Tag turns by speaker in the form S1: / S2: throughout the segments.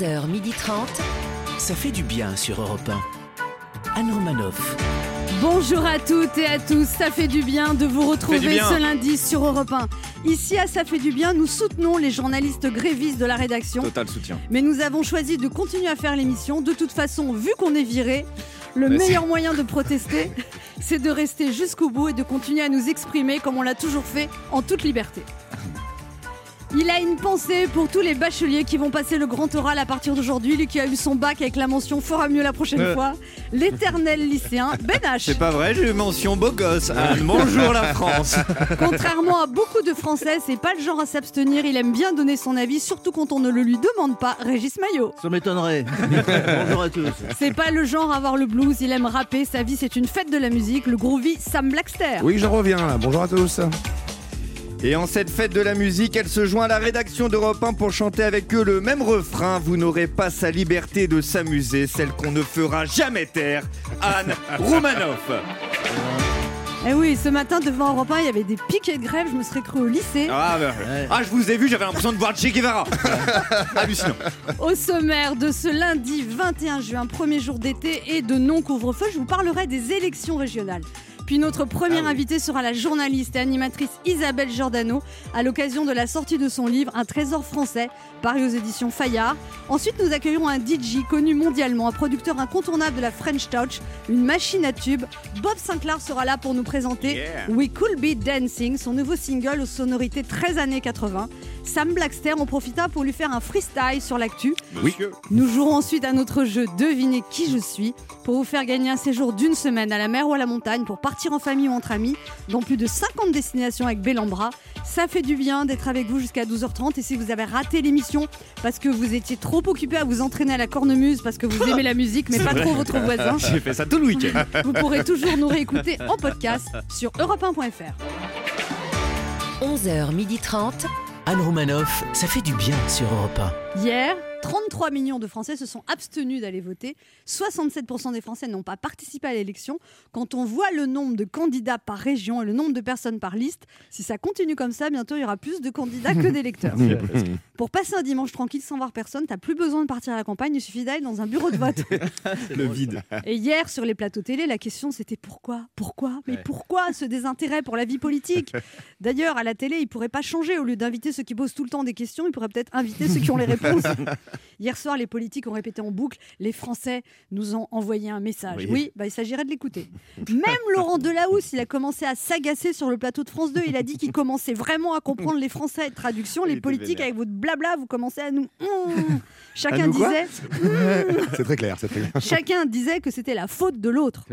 S1: 11h30. Ça fait du bien sur Europe 1. Anne Romanoff.
S2: Bonjour à toutes et à tous, ça fait du bien de vous retrouver ce lundi sur Europe 1. Ici à Ça fait du bien, nous soutenons les journalistes grévistes de la rédaction.
S3: Total soutien.
S2: Mais nous avons choisi de continuer à faire l'émission. De toute façon, vu qu'on est viré, le meilleur moyen de protester, c'est de rester jusqu'au bout et de continuer à nous exprimer comme on l'a toujours fait en toute liberté. Il a une pensée pour tous les bacheliers qui vont passer le grand oral à partir d'aujourd'hui. Lui qui a eu son bac avec la mention fera mieux la prochaine
S3: Euh.
S2: fois. L'éternel lycéen Ben H.
S3: C'est pas vrai, j'ai eu mention beau gosse. Anne, bonjour la France.
S2: Contrairement à beaucoup de Français, c'est pas le genre à s'abstenir. Il aime bien donner son avis, surtout quand on ne le lui demande pas. Régis Maillot.
S4: Ça m'étonnerait. Bonjour à tous.
S2: C'est pas le genre à avoir le blues. Il aime rapper. Sa vie, c'est une fête de la musique. Le groovy Sam Blackster.
S5: Oui, j'en reviens là. Bonjour à tous.
S3: Et en cette fête de la musique, elle se joint à la rédaction d'Europe 1 pour chanter avec eux le même refrain. Vous n'aurez pas sa liberté de s'amuser, celle qu'on ne fera jamais taire. Anne Romanoff.
S2: Eh oui, ce matin devant Europe 1, il y avait des piquets de grève. Je me serais cru au lycée.
S3: Ah, bah, ah, je vous ai vu, j'avais l'impression de voir Che Guevara. Hallucinant.
S2: Au sommaire de ce lundi 21 juin, premier jour d'été et de non-couvre-feu, je vous parlerai des élections régionales. Puis notre première invitée sera la journaliste et animatrice Isabelle Giordano à l'occasion de la sortie de son livre Un trésor français, paru aux éditions Fayard. Ensuite, nous accueillerons un DJ connu mondialement, un producteur incontournable de la French Touch, une machine à tube. Bob Sinclair sera là pour nous présenter
S3: Yeah.
S2: We Could Be Dancing, son nouveau single aux sonorités 13 années 80. Sam Blackster en profita pour lui faire un freestyle sur l'actu.
S3: Oui.
S2: Nous jouerons ensuite à notre jeu Devinez qui je suis pour vous faire gagner un séjour d'une semaine à la mer ou à la montagne pour partir en famille ou entre amis dans plus de 50 destinations avec Bellambra. Ça fait du bien d'être avec vous jusqu'à 12h30 et si vous avez raté l'émission parce que vous étiez trop occupé à vous entraîner à la cornemuse parce que vous aimez la musique mais pas trop votre voisin,
S3: J'ai fait ça tout le week-end.
S2: vous pourrez toujours nous réécouter en podcast sur europe1.fr.
S1: 11h30. Anne Romanoff. Ça fait du bien sur Europe 1.
S2: Hier, 33 millions de Français se sont abstenus d'aller voter. 67% des Français n'ont pas participé à l'élection. Quand on voit le nombre de candidats par région et le nombre de personnes par liste, si ça continue comme ça, bientôt il y aura plus de candidats que d'électeurs. Pour passer un dimanche tranquille sans voir personne, t'as plus besoin de partir à la campagne, il suffit d'aller dans un bureau de vote.
S3: Le vide.
S2: Et hier, sur les plateaux télé, la question c'était pourquoi Pourquoi Mais pourquoi ce désintérêt pour la vie politique? D'ailleurs, à la télé, ils pourraient pas changer. Au lieu d'inviter ceux qui posent tout le temps des questions, ils pourraient peut-être inviter ceux qui ont les réponses. Hier soir, les politiques ont répété en boucle les Français nous ont envoyé un message. Oui,
S3: Oui.
S2: bah, il s'agirait de l'écouter. Même Laurent Delahousse, il a commencé à s'agacer sur le plateau de France 2. Il a dit qu'il commençait vraiment à comprendre les Français et traduction. Les politiques, avec votre blabla, vous commencez à nous. Mmh. Chacun
S5: nous
S2: disait.
S5: C'est très clair, c'est très clair.
S2: Chacun disait que c'était la faute de l'autre.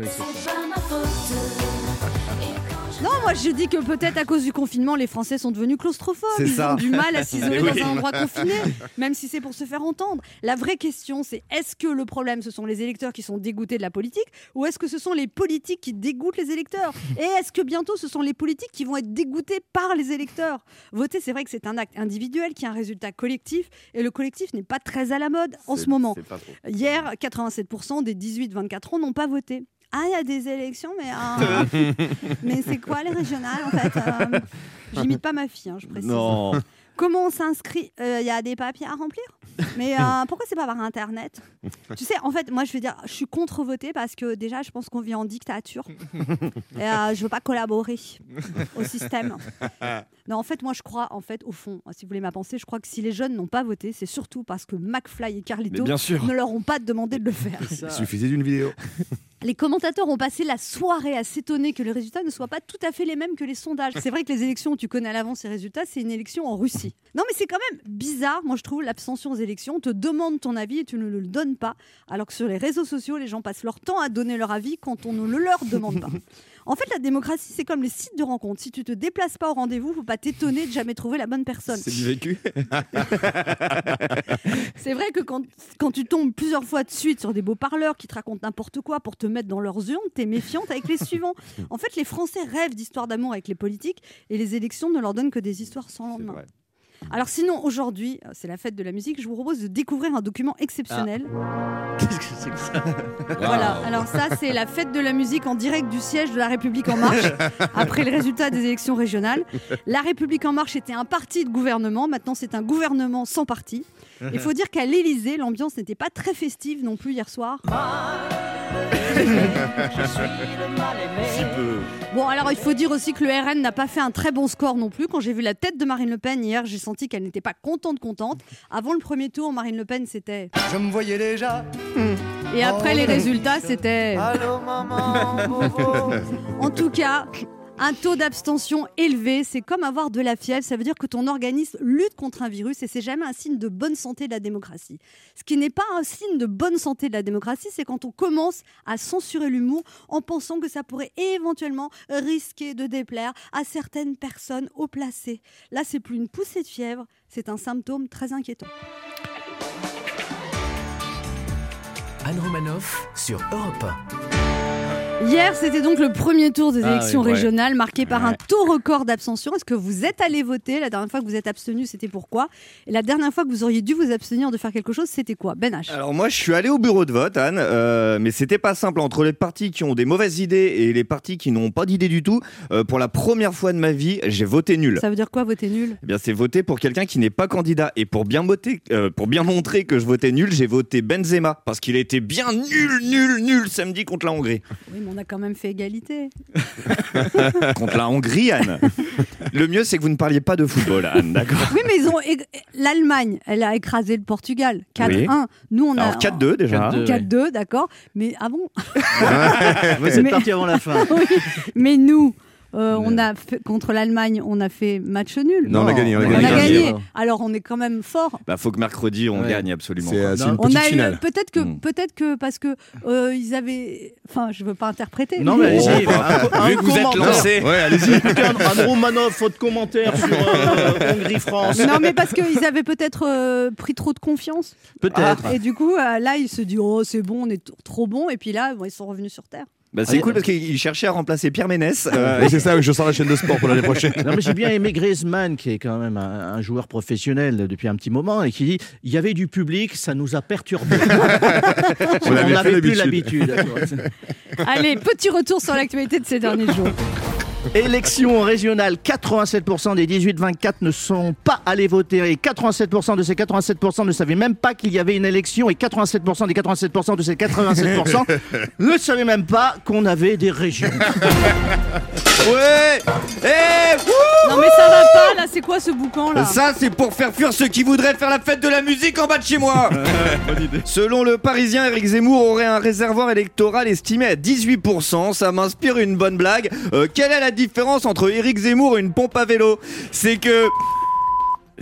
S2: Non, moi je dis que peut-être à cause du confinement, les Français sont devenus claustrophobes. Ils
S5: ça.
S2: ont du mal à s'isoler
S3: Oui.
S2: dans un endroit confiné, même si c'est pour se faire entendre. La vraie question, c'est est-ce que le problème, ce sont les électeurs qui sont dégoûtés de la politique, ou est-ce que ce sont les politiques qui dégoûtent les électeurs? Et est-ce que bientôt, ce sont les politiques qui vont être dégoûtés par les électeurs? Voter, c'est vrai que c'est un acte individuel qui a un résultat collectif, et le collectif n'est pas très à la mode en ce moment. Hier, 87% des 18-24 ans n'ont pas voté. Ah, il y a des élections, mais, euh, mais c'est quoi les régionales en fait Euh, J'imite pas ma fille, hein, je précise.
S3: Non.
S2: Comment on s'inscrit Euh, Il y a des papiers à remplir? Mais euh, pourquoi c'est pas par Internet? Tu sais, en fait, moi je veux dire, je suis contre voter parce que déjà, je pense qu'on vit en dictature. Et euh, je veux pas collaborer au système. Non, en fait, moi je crois, en fait, au fond, si vous voulez ma pensée, je crois que si les jeunes n'ont pas voté, c'est surtout parce que McFly et Carlito
S3: bien sûr.
S2: ne leur ont pas demandé de le faire.
S5: Il suffisait d'une vidéo.
S2: Les commentateurs ont passé la soirée à s'étonner que les résultats ne soient pas tout à fait les mêmes que les sondages. C'est vrai que les élections tu connais à l'avance ces résultats, c'est une élection en Russie. Non, mais c'est quand même bizarre, moi je trouve, l'abstention aux élections. On te demande ton avis et tu ne le donnes pas. Alors que sur les réseaux sociaux, les gens passent leur temps à donner leur avis quand on ne le leur demande pas. En fait, la démocratie, c'est comme les sites de rencontres. Si tu te déplaces pas au rendez-vous, faut pas t'étonner de jamais trouver la bonne personne.
S3: C'est du vécu.
S2: C'est vrai que quand, quand tu tombes plusieurs fois de suite sur des beaux parleurs qui te racontent n'importe quoi pour te mettre dans leurs urnes, t'es méfiante avec les suivants. En fait, les Français rêvent d'histoires d'amour avec les politiques et les élections ne leur donnent que des histoires sans lendemain. Alors sinon, aujourd'hui, euh, c'est la fête de la musique, je vous propose de découvrir un document exceptionnel.
S4: Qu'est-ce que c'est que ça
S2: Voilà, alors ça, c'est la fête de la musique en direct du siège de La République En Marche, après le résultat des élections régionales. La République En Marche était un parti de gouvernement, maintenant c'est un gouvernement sans parti. Il faut dire qu'à l'Élysée, l'ambiance n'était pas très festive non plus hier soir. Bon, alors il faut dire aussi que le RN n'a pas fait un très bon score non plus. Quand j'ai vu la tête de Marine Le Pen hier, j'ai senti qu'elle n'était pas contente, contente. Avant le premier tour, Marine Le Pen, c'était.
S6: Je me voyais déjà.
S2: Et après les résultats, c'était.
S6: Allô maman.
S2: En tout cas, un taux d'abstention élevé, c'est comme avoir de la fièvre. Ça veut dire que ton organisme lutte contre un virus et c'est jamais un signe de bonne santé de la démocratie. Ce qui n'est pas un signe de bonne santé de la démocratie, c'est quand on commence à censurer l'humour en pensant que ça pourrait éventuellement risquer de déplaire à certaines personnes haut placées. Là, c'est plus une poussée de fièvre, c'est un symptôme très inquiétant.
S1: Anne Romanoff sur Europe
S2: Hier, c'était donc le premier tour des
S3: Ah
S2: élections
S3: oui, ouais.
S2: régionales marqué par un taux record d'abstention. Est-ce que vous êtes allé voter La dernière fois que vous êtes abstenu, c'était pourquoi Et la dernière fois que vous auriez dû vous abstenir de faire quelque chose, c'était quoi Ben H.
S3: Alors moi je suis allé au bureau de vote Anne, euh, mais c'était pas simple entre les partis qui ont des mauvaises idées et les partis qui n'ont pas d'idées du tout. euh, pour la première fois de ma vie, j'ai voté nul.
S2: Ça veut dire quoi voter nul
S3: Eh bien c'est voter pour quelqu'un qui n'est pas candidat et pour bien voter, euh, pour bien montrer que je votais nul, j'ai voté Benzema parce qu'il était bien nul, nul, nul samedi contre la Hongrie.
S2: Oui, mais on a quand même fait égalité.
S3: contre la Hongrie Anne. Le mieux c'est que vous ne parliez pas de football Anne, d'accord
S2: Oui, mais ils ont ég- l'Allemagne, elle a écrasé le Portugal 4-1. Nous, on a
S3: Alors 4-2 déjà.
S4: 4-2.
S2: 4-2, d'accord. Mais ah bon
S4: c'est
S2: Mais-
S4: parti avant la fin.
S2: Oui. Mais nous. Euh, on a fait- contre l'Allemagne, on a fait match nul.
S5: Non, on a gagné, on a
S2: On
S5: gagné.
S2: a
S4: gagné.
S2: Alors on est quand même fort.
S3: Bah faut que mercredi on
S4: Ouais.
S3: gagne absolument.
S5: C'est euh, c'est une
S2: On a eu peut-être que
S3: Mm.
S2: peut-être que parce que euh, ils avaient enfin je veux pas interpréter
S4: Non, mais
S3: Oh,
S4: allez-y.
S3: bah,
S4: un, un
S3: vu que vous êtes lancé.
S5: Ouais, allez-y.
S4: Écoutez, un, un Romanov, votre commentaire sur euh, Hongrie-France.
S2: non mais parce qu'ils avaient peut-être euh, pris trop de confiance
S4: Peut-être.
S2: et du coup euh, là ils se disent oh c'est bon on est t- trop bon et puis là bon, ils sont revenus sur terre.
S3: Bah, c'est
S4: Ah,
S3: cool parce qu'il cherchait à remplacer Pierre Ménès. euh,
S5: c'est ça, je sors la chaîne de sport pour l'année prochaine.
S4: Non, mais j'ai bien aimé Griezmann, qui est quand même un, un joueur professionnel depuis un petit moment, et qui dit il y avait du public, ça nous a perturbés.
S5: On
S4: On
S5: avait
S4: n'avait plus
S5: l'habitude.
S2: Allez petit retour sur l'actualité de ces derniers jours.
S4: Élection régionale, 87% des 18-24 ne sont pas allés voter et 87% de ces 87% ne savaient même pas qu'il y avait une élection et 87% des 87% de ces 87% ne savaient même pas qu'on avait des régions.
S3: Ouais Eh wouh
S2: Non mais ça va pas là c'est quoi ce boucan là?
S3: Ça, c'est pour faire fuir ceux qui voudraient faire la fête de la musique en bas de chez moi Selon le Parisien, Eric Zemmour aurait un réservoir électoral estimé à 18%. Ça m'inspire une bonne blague. Euh, quelle est la différence entre Eric Zemmour et une pompe à vélo? C'est que...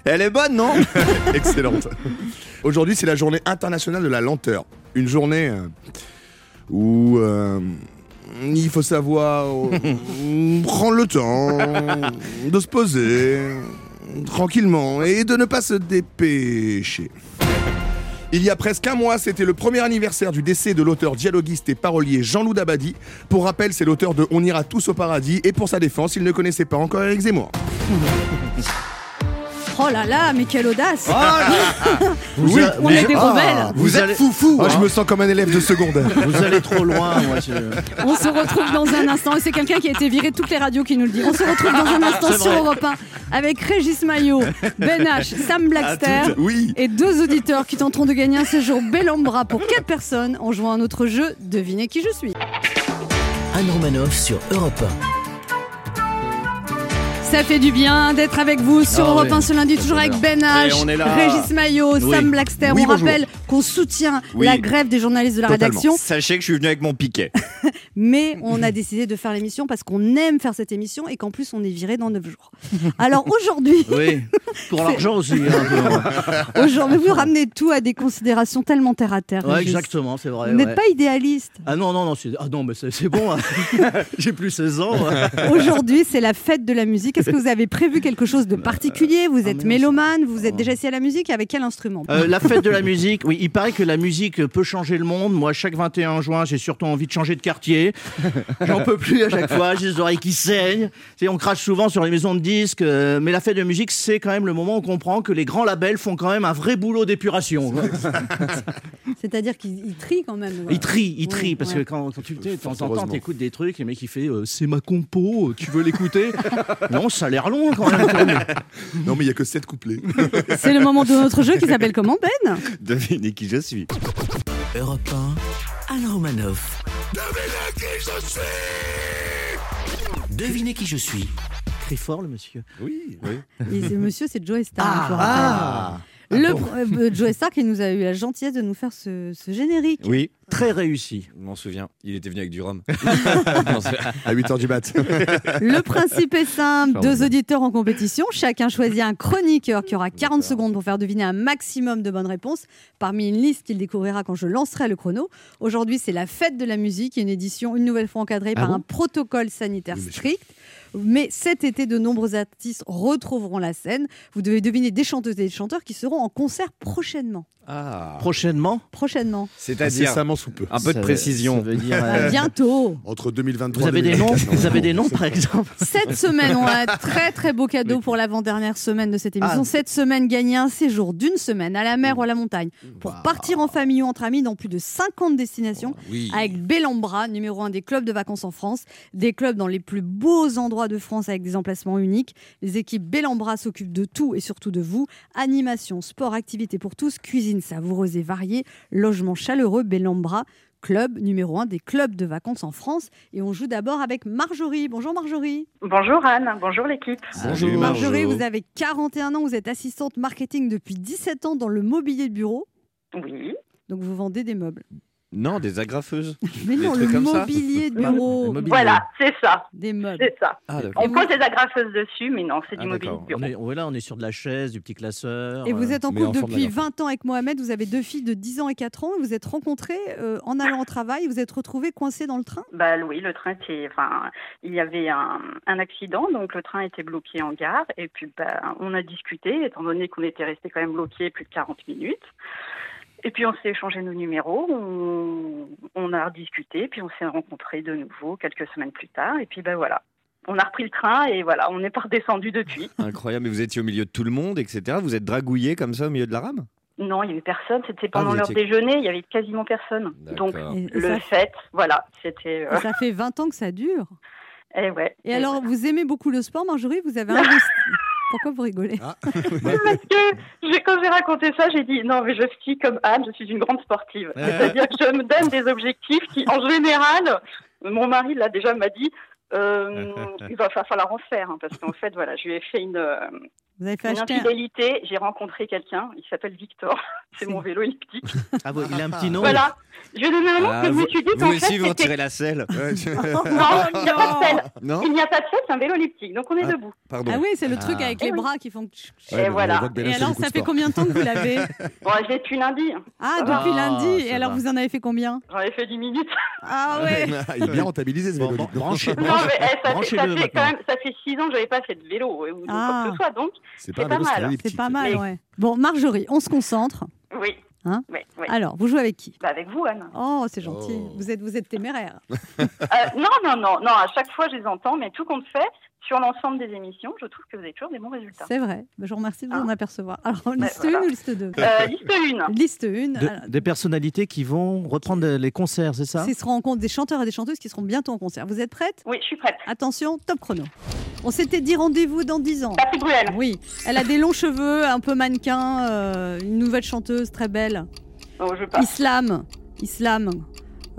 S3: Elle est bonne, non?
S5: Excellente. Aujourd'hui, c'est la journée internationale de la lenteur. Une journée euh, où euh, il faut savoir euh, prendre le temps de se poser tranquillement et de ne pas se dépêcher. Il y a presque un mois, c'était le premier anniversaire du décès de l'auteur dialoguiste et parolier Jean-Loup Dabadi. Pour rappel, c'est l'auteur de On ira tous au paradis et pour sa défense, il ne connaissait pas encore Eric Zemmour.
S2: Oh là là mais quelle audace
S4: Vous, a-
S2: On est des rebelles
S5: Vous, êtes
S4: allez-
S5: foufou Ah, Je me sens comme un élève de secondaire.
S4: Vous allez trop loin, moi. je-
S2: On se retrouve dans un instant. Et C'est quelqu'un qui a été viré de toutes les radios qui nous le dit. On se retrouve dans un instant
S4: C'est
S2: sur. Europe 1 avec Régis Maillot, Ben H, Sam Blackster
S5: Oui.
S2: et deux auditeurs qui tenteront de gagner un séjour Bellambra pour quatre personnes en jouant à notre jeu Devinez qui je suis.
S1: Anne Romanoff sur Europe
S2: Ça fait du bien d'être avec vous sur
S4: Ah
S2: Europe
S4: oui.
S2: 1 ce lundi, toujours avec Ben H,
S3: est là.
S2: Régis Maillot,
S3: Oui.
S2: Sam Blackster.
S5: Oui,
S2: on
S5: bonjour.
S2: rappelle qu'on soutient la grève des journalistes de la
S5: Totalement.
S2: rédaction.
S3: Sachez que je suis venu avec mon piquet.
S2: mais on a décidé de faire l'émission parce qu'on aime faire cette émission et qu'en plus on est viré dans 9 jours. Alors aujourd'hui,
S4: Oui, pour l'argent aussi. hein,
S2: aujourd'hui vous ramenez tout à des considérations tellement terre à terre.
S4: ouais. Exactement, c'est vrai.
S2: Vous n'êtes
S4: ouais.
S2: pas idéaliste.
S4: Ah non, non, non, c'est ah non, mais c'est c'est bon. hein. J'ai plus 16 ans. hein.
S2: Aujourd'hui, c'est la fête de la musique. Est-ce que vous avez prévu quelque chose de particulier? Vous êtes
S4: mince.
S2: mélomane Vous êtes déjà essayé à la musique Avec quel instrument?
S4: Euh, la fête de la musique, oui, il paraît que la musique peut changer le monde. Moi, chaque 21 juin, j'ai surtout envie de changer de quartier. J'en peux plus à chaque fois, j'ai les oreilles qui saignent. On crache souvent sur les maisons de disques, euh, mais la fête de musique, c'est quand même le moment où on comprend que les grands labels font quand même un vrai boulot d'épuration.
S2: C'est-à-dire qu'ils ils trient quand même.
S4: Ils trient, ils
S2: Oui,
S4: trient, parce
S2: ouais.
S4: que quand, quand tu
S5: Heureusement.
S4: t'écoutes des trucs, et le mec il fait euh, c'est ma compo, tu veux l'écouter? Non, ça a l'air long quand même.
S5: Non, mais il y a que 7 couplets.
S2: C'est le moment de notre jeu qui s'appelle comment Ben?
S3: Devinez qui je suis.
S1: Europe 1, Alain Romanoff. Devinez qui je suis.
S4: Très fort le monsieur.
S5: Oui,
S2: Et ce monsieur, c'est Joe Star.
S4: Ah,
S2: je.
S4: Ah.
S2: Le pr- euh, Joe Star qui nous a eu la gentillesse de nous faire ce, ce générique.
S3: Oui,
S4: Très réussi.
S3: je m'en souviens. Il était venu avec du rhum.
S5: à 8h du mat.
S2: Le principe est simple,
S4: Pardon.
S2: deux auditeurs en compétition, chacun choisit un chroniqueur qui aura 40 secondes pour faire deviner un maximum de bonnes réponses parmi une liste qu'il découvrira quand je lancerai le chrono. Aujourd'hui, c'est la fête de la musique, une édition une nouvelle fois encadrée
S4: Ah
S2: par
S4: bon
S2: un protocole sanitaire
S5: Oui, mais je-
S2: strict. Mais cet été, de nombreux artistes retrouveront la scène. Vous devez deviner des chanteuses et des chanteurs qui seront en concert prochainement.
S3: Ah.
S4: Prochainement.
S2: Prochainement.
S3: C'est-à-dire
S5: sous peu.
S3: un peu de précision.
S4: ça veut dire,
S2: À
S4: euh,
S2: bientôt.
S5: Entre 2023
S4: vous avez des noms
S5: 2024,
S4: Vous avez des noms par exemple
S2: Cette semaine, on a un très très beau cadeau pour l'avant-dernière semaine de cette émission.
S4: Ah.
S2: Cette semaine, gagner un séjour d'une semaine à la mer ou à la montagne pour partir en famille ou entre amis dans plus de 50 destinations
S3: Oui.
S2: avec Bellambra, numéro un des clubs de vacances en France, des clubs dans les plus beaux endroits de France avec des emplacements uniques. Les équipes Bellambra s'occupent de tout et surtout de vous. Animation, sport, activités pour tous, cuisine savoureuse et variée, logement chaleureux, Bellambra. Club numéro un des clubs de vacances en France. Et on joue d'abord avec Marjorie. Bonjour Marjorie.
S7: Bonjour Anne, bonjour l'équipe.
S3: Bonjour.
S2: Marjorie,
S3: Marjo.
S2: vous avez 41 ans, vous êtes assistante marketing depuis 17 ans dans le mobilier de bureau.
S7: Oui.
S2: Donc vous vendez des meubles.
S3: Non, des agrafeuses.
S2: Mais non, le mobilier de bureau,
S4: mobilier.
S7: Voilà, c'est ça,
S2: des meubles.
S7: c'est ça.
S3: Ah.
S7: On pose des agrafeuses dessus, mais non, c'est
S3: Ah,
S7: du mobilier
S3: d'accord.
S7: de bureau.
S4: on est, on est là, on est sur de la chaise, du petit classeur.
S2: Et vous
S4: euh,
S2: êtes en couple depuis
S5: d'agrafe.
S2: 20 ans avec Mohamed, vous avez deux filles de 10 ans et 4 ans, vous êtes rencontrés euh, en allant au travail, vous êtes retrouvés coincés dans le train?
S7: Bah oui, le train était, enfin, il y avait un, un accident, donc le train était bloqué en gare, et puis bah, on a discuté, étant donné qu'on était resté quand même bloqué plus de 40 minutes. Et puis on s'est échangé nos numéros, on, on a rediscuté, puis on s'est rencontrés de nouveau quelques semaines plus tard, et puis ben voilà. On a repris le train et voilà, on n'est pas redescendu depuis.
S3: Incroyable. Mais vous étiez au milieu de tout le monde, etc. Vous êtes dragouillé comme ça au milieu de la rame?
S7: Non, il n'y avait personne. C'était
S3: Ah,
S7: pendant
S3: vous
S7: l'heure
S3: étiez-
S7: déjeuner. Il y avait quasiment personne. Donc.
S2: Et, et
S7: le
S2: ça,
S7: fait, voilà, c'était. euh,
S2: et ça fait 20 ans que ça dure.
S7: eh ouais.
S2: Et alors, vous aimez beaucoup le sport, Marjorie? Vous avez investi. Pourquoi vous rigolez
S5: Ah,
S7: Parce que quand j'ai raconté ça, j'ai dit non, mais je suis comme Anne. Je suis une grande sportive. C'est-à-dire que je me donne des objectifs qui, en général, mon mari là déjà m'a dit. euh, il va fa- falloir en faire hein, parce qu'en fait voilà je lui ai fait une, euh,
S2: Vous avez fait
S7: une
S2: acheter un...
S7: infidélité j'ai rencontré quelqu'un il s'appelle Victor c'est mon vélo elliptique
S4: Ah, bon, il a un petit nom.
S7: voilà je lui ai donné un nom
S3: Ah,
S7: que je
S3: vous,
S7: me suis dit
S3: vous
S7: qu'en
S3: aussi,
S7: fait
S3: vous
S7: c'était
S3: retirez la selle.
S7: non il n'y a pas de selle
S3: Non
S7: Il n'y a pas de selle, c'est un vélo elliptique, donc on est
S3: Ah.
S7: debout.
S3: Pardon.
S2: Ah oui, c'est le truc
S3: Ah.
S2: avec
S7: Eh
S2: les
S7: oui.
S2: bras qui font...
S7: Et
S5: Ouais, mais
S7: voilà.
S2: Et
S5: fait
S2: alors, ça fait combien de temps que vous l'avez
S7: Bon, je l'ai depuis lundi.
S2: Ah, depuis lundi. Et alors, vous en avez fait combien?
S7: J'en ai fait 10 minutes.
S2: Ah ouais
S5: Il est bien rentabilisé ce vélo.
S7: eh, fait,
S4: branchez-le
S7: fait
S4: maintenant.
S7: quand même, ça fait 6 ans que j'avais pas fait de vélo ou
S2: Ah.
S7: quoi que ce soit, donc
S5: C'est
S7: pas mal.
S5: elliptique.
S2: C'est pas mal, ouais. Bon, Marjorie, on se concentre.
S7: oui.
S2: Hein
S7: oui, oui.
S2: Alors, vous jouez avec qui?
S7: Bah, avec vous, Anne.
S2: Oh, c'est gentil.
S5: Oh.
S2: Vous êtes, vous êtes téméraire.
S7: Euh, non, non, non, non, à chaque fois je les entends, mais tout compte fait, sur l'ensemble des émissions, je trouve que vous avez toujours des bons résultats.
S2: C'est vrai. Ben, Je vous remercie de vous en
S7: Ah.
S2: apercevoir. Alors, liste
S7: voilà.
S2: 1 ou liste 2
S7: Euh, liste 1.
S2: Liste 1.
S4: De- des personnalités qui vont reprendre les concerts, c'est ça?
S2: Seront en compte des chanteurs et des chanteuses qui seront bientôt en concert. Vous êtes prête
S7: Oui, je suis prête.
S2: Attention, top chrono. On s'était dit rendez-vous dans 10 ans.
S7: Patrick Bruel.
S2: Oui, elle a des longs cheveux, un peu mannequin, euh, une nouvelle chanteuse très belle.
S7: Oh, je passe.
S2: Islam, Islam.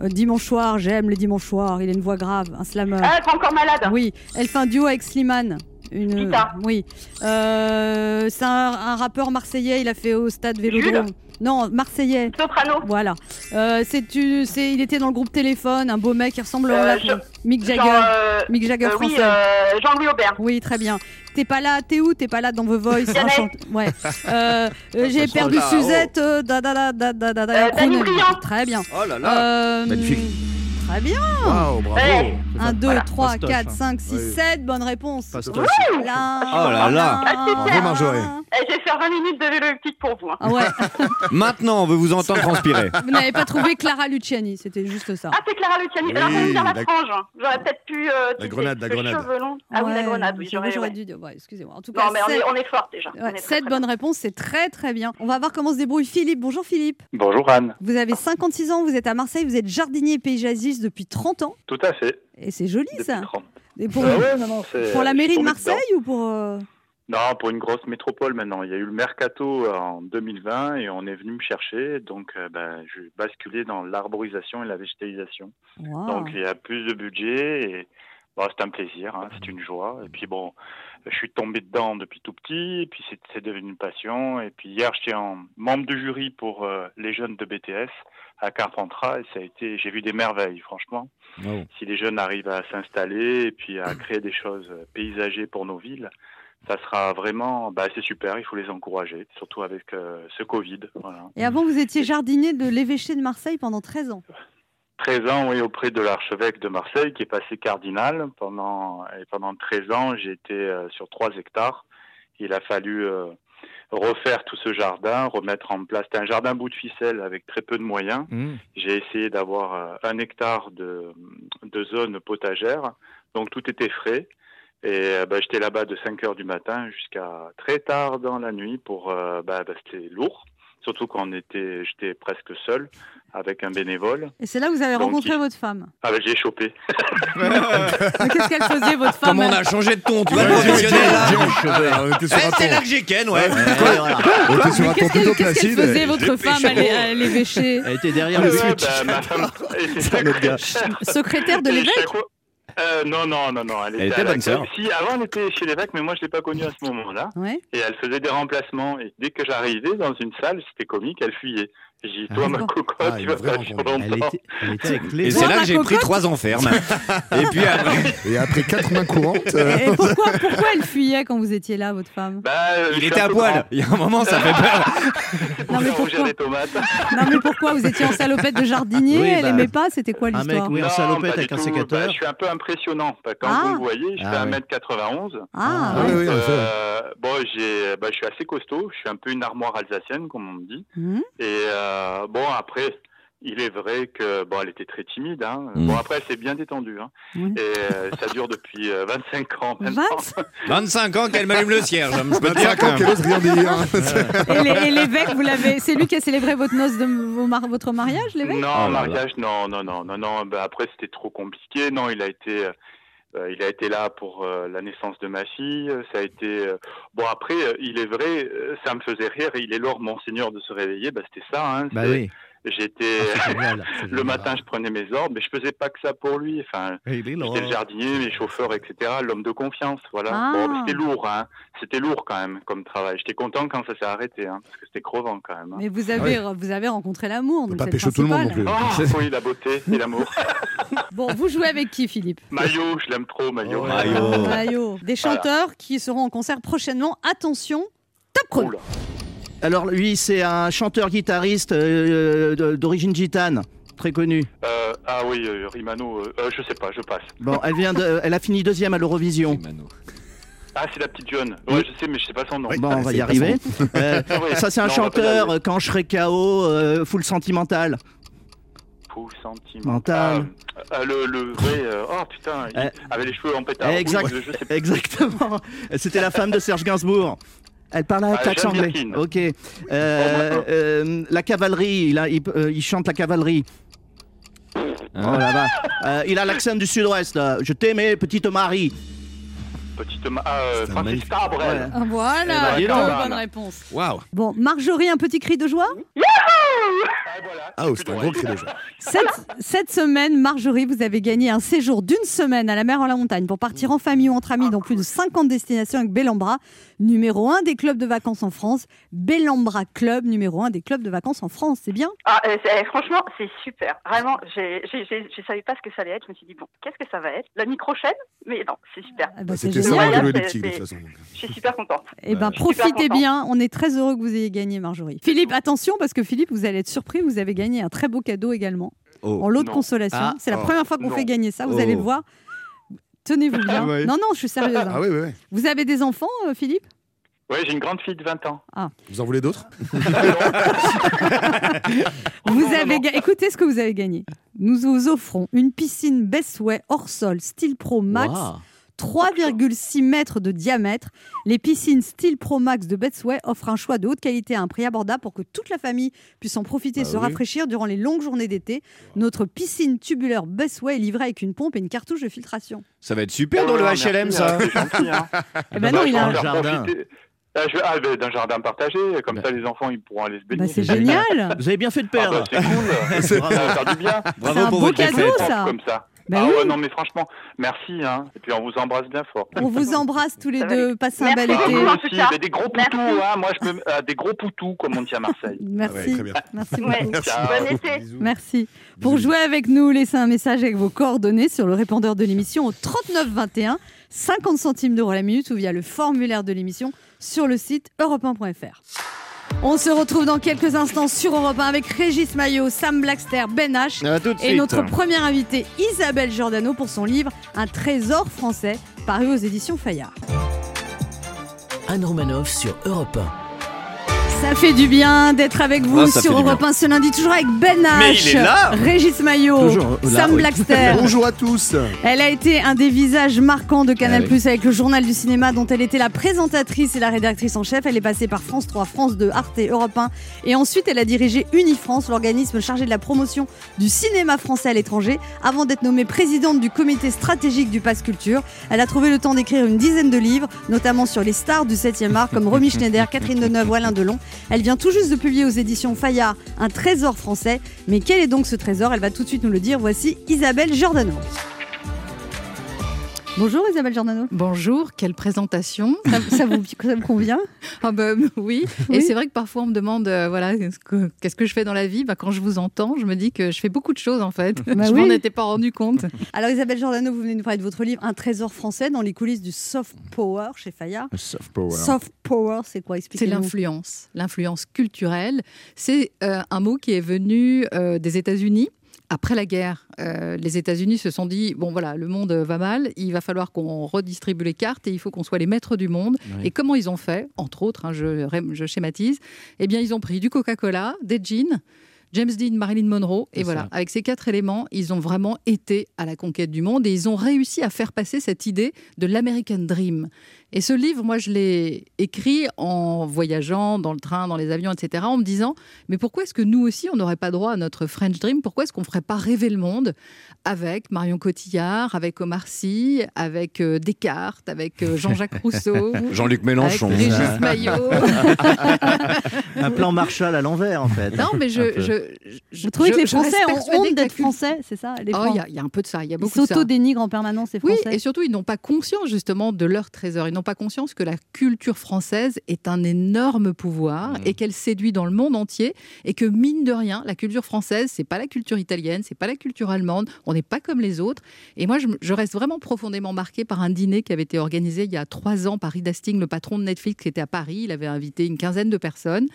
S2: Euh, dimanche soir, j'aime les dimanches soirs. Il a une voix grave, un slammer.
S7: Ah, t'es encore malade.
S2: Oui, elle fait un duo avec Slimane. Une... Oui. Euh, c'est un, un rappeur marseillais, il a fait au stade Vélodrome. Non, marseillais.
S7: Soprano.
S2: Voilà. Euh, c'est, tu- c'est, il était dans le groupe Téléphone, un beau mec qui ressemble
S7: Euh,
S2: à
S7: je-
S2: Mick Jagger.
S7: Jean, euh,
S2: Mick Jagger
S7: euh, oui,
S2: français.
S7: euh, Jean-Louis Aubert.
S2: Oui, très bien. T'es pas là, t'es où? T'es pas là dans The Voice Ouais. Euh, euh, j'ai perdu
S3: là,
S2: Suzette. euh, da, da, da, da, da, da, da,
S7: Euh, Dany
S2: chrono-
S7: Briand.
S2: Très bien.
S3: Oh là là.
S2: Euh,
S3: Magnifique.
S2: Très bien.
S5: Waouh, bravo.
S7: Ouais.
S2: 1, 2,
S7: Voilà.
S2: 3,
S4: Fastoche,
S2: 4,
S4: hein.
S2: 5, 6,
S5: Oui.
S2: 7. Bonne réponse.
S4: Fastoche.
S2: Là,
S3: Oh là là.
S5: Bravo, Marjorie.
S7: Eh, Je vais faire 20 minutes de vélo elliptique pour vous. hein.
S2: Ah ouais,
S3: Maintenant, on veut vous entendre transpirer.
S2: vous n'avez pas trouvé Clara Luciani, c'était juste ça.
S7: Ah, c'est Clara Luciani.
S5: Oui,
S7: Alors, j'allais dire la
S5: la-
S7: frange. hein. J'aurais peut-être pu. euh, sais,
S5: grenade, la grenade.
S7: Ah oui, la grenade, oui. J'aurais
S2: dû dire. excusez-moi. En tout cas,
S7: Non, mais on est, on est forte déjà. On très
S2: bonnes réponses, c'est très très bien. On va voir comment se débrouille Philippe. Bonjour Philippe.
S8: Bonjour Anne.
S2: Vous avez 56 ans, vous êtes à Marseille, vous êtes jardinier et paysagiste depuis 30 ans.
S8: Tout à fait.
S2: Et c'est joli ça.
S8: 30.
S2: Et pour,
S8: Ah ouais, non, non, c'est-
S2: pour la mairie de Marseille ou pour. euh.
S8: Non, pour une grosse métropole maintenant. Il y a eu le mercato en 2020 et on est venu me chercher. Donc, euh, ben, je basculé dans l'arborisation et la végétalisation.
S2: wow.
S8: Donc, il y a plus de budget et c'est un plaisir, hein, c'est une joie. Et puis bon, je suis tombé dedans depuis tout petit et puis c'est- c'est devenu une passion. Et puis hier, j'étais en membre de jury pour euh, les jeunes de BTS à Carpentras et ça a été, j'ai vu des merveilles, franchement.
S3: Oh.
S8: Si les jeunes arrivent à s'installer et puis à créer des choses paysagées pour nos villes, ça sera vraiment, bah, c'est super. Il faut les encourager, surtout avec euh, ce Covid. Voilà.
S2: Et avant, vous étiez jardinier de l'évêché de Marseille pendant 13 ans.
S8: 13 ans, oui, auprès de l'archevêque de Marseille, qui est passé cardinal. Pendant, et pendant 13 ans, j'ai été euh, sur 3 hectares. Il a fallu euh, refaire tout ce jardin, remettre en place. C'était un jardin bout de ficelle avec très peu de moyens.
S3: Mmh.
S8: J'ai essayé d'avoir euh, un hectare de, de zone potagère. Donc tout était frais. Et bah, j'étais là-bas de 5 heures du matin jusqu'à très tard dans la nuit pour. bah, bah, c'était lourd. Surtout quand on était, j'étais presque seul avec un bénévole.
S2: Et c'est là que vous avez
S8: Donc,
S2: rencontré
S8: il-
S2: votre femme.
S8: Ah bah, j'ai chopé.
S2: Mais Qu'est-ce qu'elle faisait, votre femme
S3: Comme on a changé de ton, tu vois, le
S5: Ouais,
S3: professionnel là.
S5: On était sur
S3: Eh,
S5: un
S3: c'est là que j'ai Ken, ouais.
S5: On était sur un ton
S2: Qu'est-ce qu'elle qu'est-ce faisait, votre femme, à l'é- à l'évêché
S4: Elle était derrière le switch.
S8: ma femme était
S5: C'est un autre gars.
S8: secrétaire.
S2: De l'évêque
S8: Euh, non, non, non, non. Elle,
S3: Elle
S8: était,
S3: était bonne sœur.
S8: Si, avant, elle était chez l'évêque, mais moi, je l'ai pas connue à ce moment-là.
S2: Ouais.
S8: Et elle faisait des remplacements. Et dès que j'arrivais dans une salle, c'était comique, elle fuyait. J'ai dit,
S4: Ah,
S8: toi, ma
S2: d'accord.
S8: cocotte,
S5: Ah,
S8: tu vas pas.
S4: Elle était, elle était avec
S3: Et c'est là que j'ai pris trois enfermes. Et puis après,
S5: Et après quatre mains courantes, euh,
S2: Et pourquoi, pourquoi elle fuyait quand vous étiez là, votre femme
S8: Bah, euh,
S3: il était à poil.
S8: grand.
S3: Il y a un moment, ça fait peur.
S2: Non, mais pourquoi
S8: les tomates.
S2: Non, mais pourquoi Vous étiez en salopette de jardinier,
S4: Oui,
S2: elle
S4: bah,
S2: aimait pas C'était quoi
S4: un mec,
S2: l'histoire
S4: oui, en salopette avec un sécateur.
S8: Bah, je suis un peu impressionnant. Quand
S2: Ah.
S8: vous me voyez, je
S4: Ah,
S8: fais
S4: ouais.
S8: 1m91.
S2: Ah,
S5: Ah oui.
S8: Euh, bon, je suis assez costaud. Je suis un peu une armoire alsacienne, comme on me dit.
S2: Mhm.
S8: Et euh, bon, après, il est vrai que bon, elle était très timide. Hein.
S3: Mm.
S8: Bon, après, elle s'est bien détendue. Hein. Et euh, ça dure depuis euh, 25 ans maintenant.
S3: 25 ans qu'elle m'allume le cierge. Je peux te dire
S5: 25 ans
S3: que...
S5: qu'elle ose rien dire.
S2: Et l'é- et l'évêque, vous l'avez. C'est lui qui a célébré votre noce de vos votre mariage, l'évêque
S8: Non,
S3: Oh là
S8: mariage, non, non, non, non, non. Bah, après, c'était trop compliqué. Non, il a été, euh, il a été là pour euh, la naissance de ma fille. Ça a été euh, bon. Après, euh, il est vrai, euh, ça me faisait rire. Il est l'or, monseigneur, de se réveiller. Bah, c'était ça. Hein,
S4: Bah oui.
S8: J'étais
S4: Ah,
S8: le matin, je prenais mes ordres, mais je faisais pas que ça pour lui. Enfin,
S4: Il est là.
S8: J'étais le jardinier, les chauffeurs, etc. L'homme de confiance, voilà.
S2: Ah.
S8: Bon, c'était lourd, hein. C'était lourd quand même comme travail. J'étais content quand ça s'est arrêté, hein, parce que c'était crevant quand même. hein.
S2: Mais vous avez, vous avez rencontré l'amour,
S5: pas pécho tout le monde non plus.
S8: Oh, oui, la beauté et l'amour.
S2: Bon, vous jouez avec qui, Philippe?
S8: Maillot, je l'aime trop, Maillot.
S5: Oh,
S3: Maillot.
S2: Maillot. Des chanteurs qui seront en concert prochainement. Attention, top chrono.
S8: Oula.
S4: Alors lui, c'est un chanteur-guitariste euh, de- d'origine gitane, très connu.
S8: Euh, ah oui, euh, Rimano, euh, euh, je sais pas, je passe.
S4: Bon, elle vient de, elle a fini deuxième à l'Eurovision.
S8: Ah, c'est la petite jeune. Ouais, je sais, mais je sais pas son nom.
S5: Oui.
S4: Bon,
S5: Ah,
S4: on va
S5: c'est
S4: y arriver. Euh,
S8: Ah
S4: ça, c'est un
S8: Non, va
S4: chanteur. euh, Quand je serai KO, euh, full sentimental.
S8: Fou sentimental.
S4: Mental.
S8: Ah, euh, le, le vrai. euh, oh putain, il
S4: Euh,
S8: avait les cheveux en pétard.
S4: exact.
S8: Oui, je, je sais pas.
S4: Exactement. C'était la femme de Serge Gainsbourg. Elle parle avec
S8: Ah,
S4: l'accent anglais. Ok. Euh, euh, la cavalerie. Il, a- il, euh, il chante la cavalerie.
S3: Hein
S4: Oh là là. Euh, il a l'accent du sud-ouest. Je t'aimais, petite Marie.
S8: Petite. ma- Ah, euh, Francis Cabrel.
S4: Ouais.
S2: Ah, Voilà,
S4: Eh ben, dis
S2: deux
S4: donc.
S2: bonnes réponses.
S3: Waouh.
S2: Bon, Marjorie, un petit cri de joie?
S8: Ah, voilà.
S5: Ah, oh, c'est un gros cri de joie.
S2: cette, cette semaine, Marjorie, vous avez gagné un séjour d'une semaine à la mer en la montagne pour partir en famille ou entre amis dans plus de 50 destinations avec Bellambra, numéro 1 des clubs de vacances en France. Bellambra Club, numéro 1 des clubs de vacances en France, c'est bien?
S7: Ah, euh, eh, franchement, c'est super. Vraiment, j'ai- j'ai- j'ai- je savais pas ce que ça allait être. Je me suis dit, bon, qu'est-ce que ça va être? La micro-chaîne? Mais non, c'est super.
S2: Ah bah, c'est
S5: C'était ça vélo elliptique de toute façon.
S7: Je suis super contente.
S2: Eh ben, profitez bien. On est très heureux que vous ayez gagné, Marjorie. Philippe, attention, parce que Philippe, vous allez être surpris. Vous avez gagné un très beau cadeau également.
S3: Oh.
S2: en lot de
S8: non.
S2: consolation.
S4: Ah.
S2: c'est la
S5: Oh.
S2: première fois qu'on fait gagner ça. Vous
S3: Oh.
S2: allez le voir. tenez-vous bien.
S3: Ouais.
S2: Non, non, je suis sérieuse. hein.
S5: Ah oui, oui, oui.
S2: Vous avez des enfants, euh, Philippe?
S8: Oui, j'ai une grande fille de 20 ans.
S5: Vous en voulez d'autres?
S2: Vous
S8: non,
S2: avez ga- Écoutez ce que vous avez gagné. Nous vous offrons une piscine Bestway hors sol Style Pro Max. 3,6 mètres de diamètre. Les piscines Style Pro Max de Bestway offrent un choix de haute qualité à un prix abordable pour que toute la famille puisse en profiter et
S5: Bah
S2: se
S5: oui.
S2: rafraîchir durant les longues journées d'été. Notre piscine tubulaire Bestway est livrée avec une pompe et une cartouche de filtration.
S3: Ça va être super dans le HLM,
S8: merci,
S3: ça.
S8: hein, C'est gentil. Hein.
S2: Eh ben non, il a un-
S4: jardin.
S8: Ah, je vais- ah, d'un jardin partagé, comme
S4: Bah.
S8: ça les enfants ils pourront aller se baigner.
S2: Bah, c'est
S4: génial. Vous avez bien fait de
S8: Ah,
S4: perdre.
S8: bah, c'est cool. ça va faire du bien.
S2: C'est
S3: Bravo
S2: un
S3: pour
S2: beau
S3: votre
S2: cadeau,
S3: défaite.
S2: ça.
S8: Comme ça.
S2: Bah
S8: ah
S2: oui.
S8: ouais, non mais franchement, merci. Hein. Et puis on vous embrasse bien fort.
S2: On vous embrasse tous les deux. Passez un bel
S7: Merci
S8: Ah,
S2: été.
S7: cas.
S8: mais des gros
S7: Merci.
S8: poutous, hein. moi je me... ah, des gros poutous comme on dit à Marseille.
S2: Merci.
S5: Ouais, très bien.
S2: Merci
S7: Ouais.
S2: beaucoup.
S7: Bon été.
S5: Bisous.
S2: Merci. Pour jouer avec nous, laissez un message avec vos coordonnées sur le répondeur de l'émission au 39 21, 50 centimes d'euros la minute ou via le formulaire de l'émission sur le site europe1.fr. On se retrouve dans quelques instants sur Europe 1 avec Régis Maillot, Sam Blackster, Ben H et
S3: suite.
S2: notre première invitée Isabelle Giordano pour son livre Un trésor français paru aux éditions Fayard.
S1: Anne Romanoff sur Europe
S2: Ça fait du bien d'être avec vous
S3: Ah,
S2: sur Europe 1 ce lundi, toujours avec Ben H,
S3: Mais il est là
S2: Régis Maillot,
S4: là,
S2: Sam
S4: oui.
S2: Blackster.
S5: Bonjour à tous.
S2: Elle a été un des visages marquants de Canal
S3: Ah oui.
S2: avec le journal du cinéma dont elle était la présentatrice et la rédactrice en chef. Elle est passée par France 3, France 2, Arte, Europe 1 et ensuite elle a dirigé Unifrance, l'organisme chargé de la promotion du cinéma français à l'étranger, avant d'être nommée présidente du comité stratégique du Pass Culture. Elle a trouvé le temps d'écrire une dizaine de livres, notamment sur les stars du 7e art comme Romy Schneider, Catherine Deneuve ou Alain Delon. Elle vient tout juste de publier aux éditions Fayard un trésor français. Mais quel est donc ce trésor? Elle va tout de suite nous le dire. Voici Isabelle Giordano. Bonjour Isabelle Giordano.
S9: Bonjour, quelle présentation.
S2: Ça, ça vous, ça vous convient?
S9: Ah bah, oui.
S2: Oui.
S9: Et c'est vrai que parfois on me demande, euh, voilà, qu'est-ce que, je fais dans la vie? Bah, Quand je vous entends, je me dis que je fais beaucoup de choses en fait.
S2: Bah
S9: je
S2: oui.
S9: m'en étais pas rendu compte.
S2: Alors Isabelle Giordano, vous venez nous parler de votre livre Un trésor français dans les coulisses du soft power chez Fayard.
S5: Soft power.
S2: Soft power, c'est quoi?
S9: C'est l'influence, l'influence culturelle. C'est euh, un mot qui est venu euh, des États-Unis. Après la guerre, euh, les États-Unis se sont dit bon voilà, le monde va mal, il va falloir qu'on redistribue les cartes et il faut qu'on soit les maîtres du monde.
S1: Oui.
S9: Et comment ils ont fait Entre autres, hein, je, je schématise. Eh bien, ils ont pris du Coca-Cola, des jeans. James Dean, Marilyn Monroe, et voilà,
S4: ça.
S9: avec ces quatre éléments, ils ont vraiment été à la conquête du monde et ils ont réussi à faire passer cette idée de l'American Dream. Et ce livre, moi, je l'ai écrit en voyageant dans le train, dans les avions, etc., en me disant, mais pourquoi est-ce que nous aussi, on n'aurait pas droit à notre French Dream? Pourquoi est-ce qu'on ne ferait pas rêver le monde avec Marion Cotillard, avec Omar Sy, avec euh, Descartes, avec euh, Jean-Jacques Rousseau
S3: Jean-Luc
S9: avec
S3: Mélenchon.
S9: Régis Maillot?
S4: Un plan Marshall à l'envers, en fait.
S9: Non, mais je, je, je-
S2: Vous trouvez
S9: je-
S2: que les Français ont honte d'être français, c'est ça
S9: Oh, il y, a- il y a un peu de ça, il y a
S2: Ils
S9: beaucoup de ça.
S2: s'auto-dénigrent en permanence, les
S9: Oui,
S2: Français.
S9: et surtout, ils n'ont pas conscience justement de leur trésor. N'ont pas conscience que la culture française est un énorme pouvoir
S3: Mmh.
S9: et qu'elle séduit dans le monde entier et que mine de rien, la culture française, c'est pas la culture italienne, c'est pas la culture allemande. On n'est pas comme les autres. Et moi, je, je reste vraiment profondément marquée par un dîner qui avait été organisé il y a trois ans par Reed Hastings, le patron de Netflix, qui était à Paris. Il avait invité une quinzaine de personnes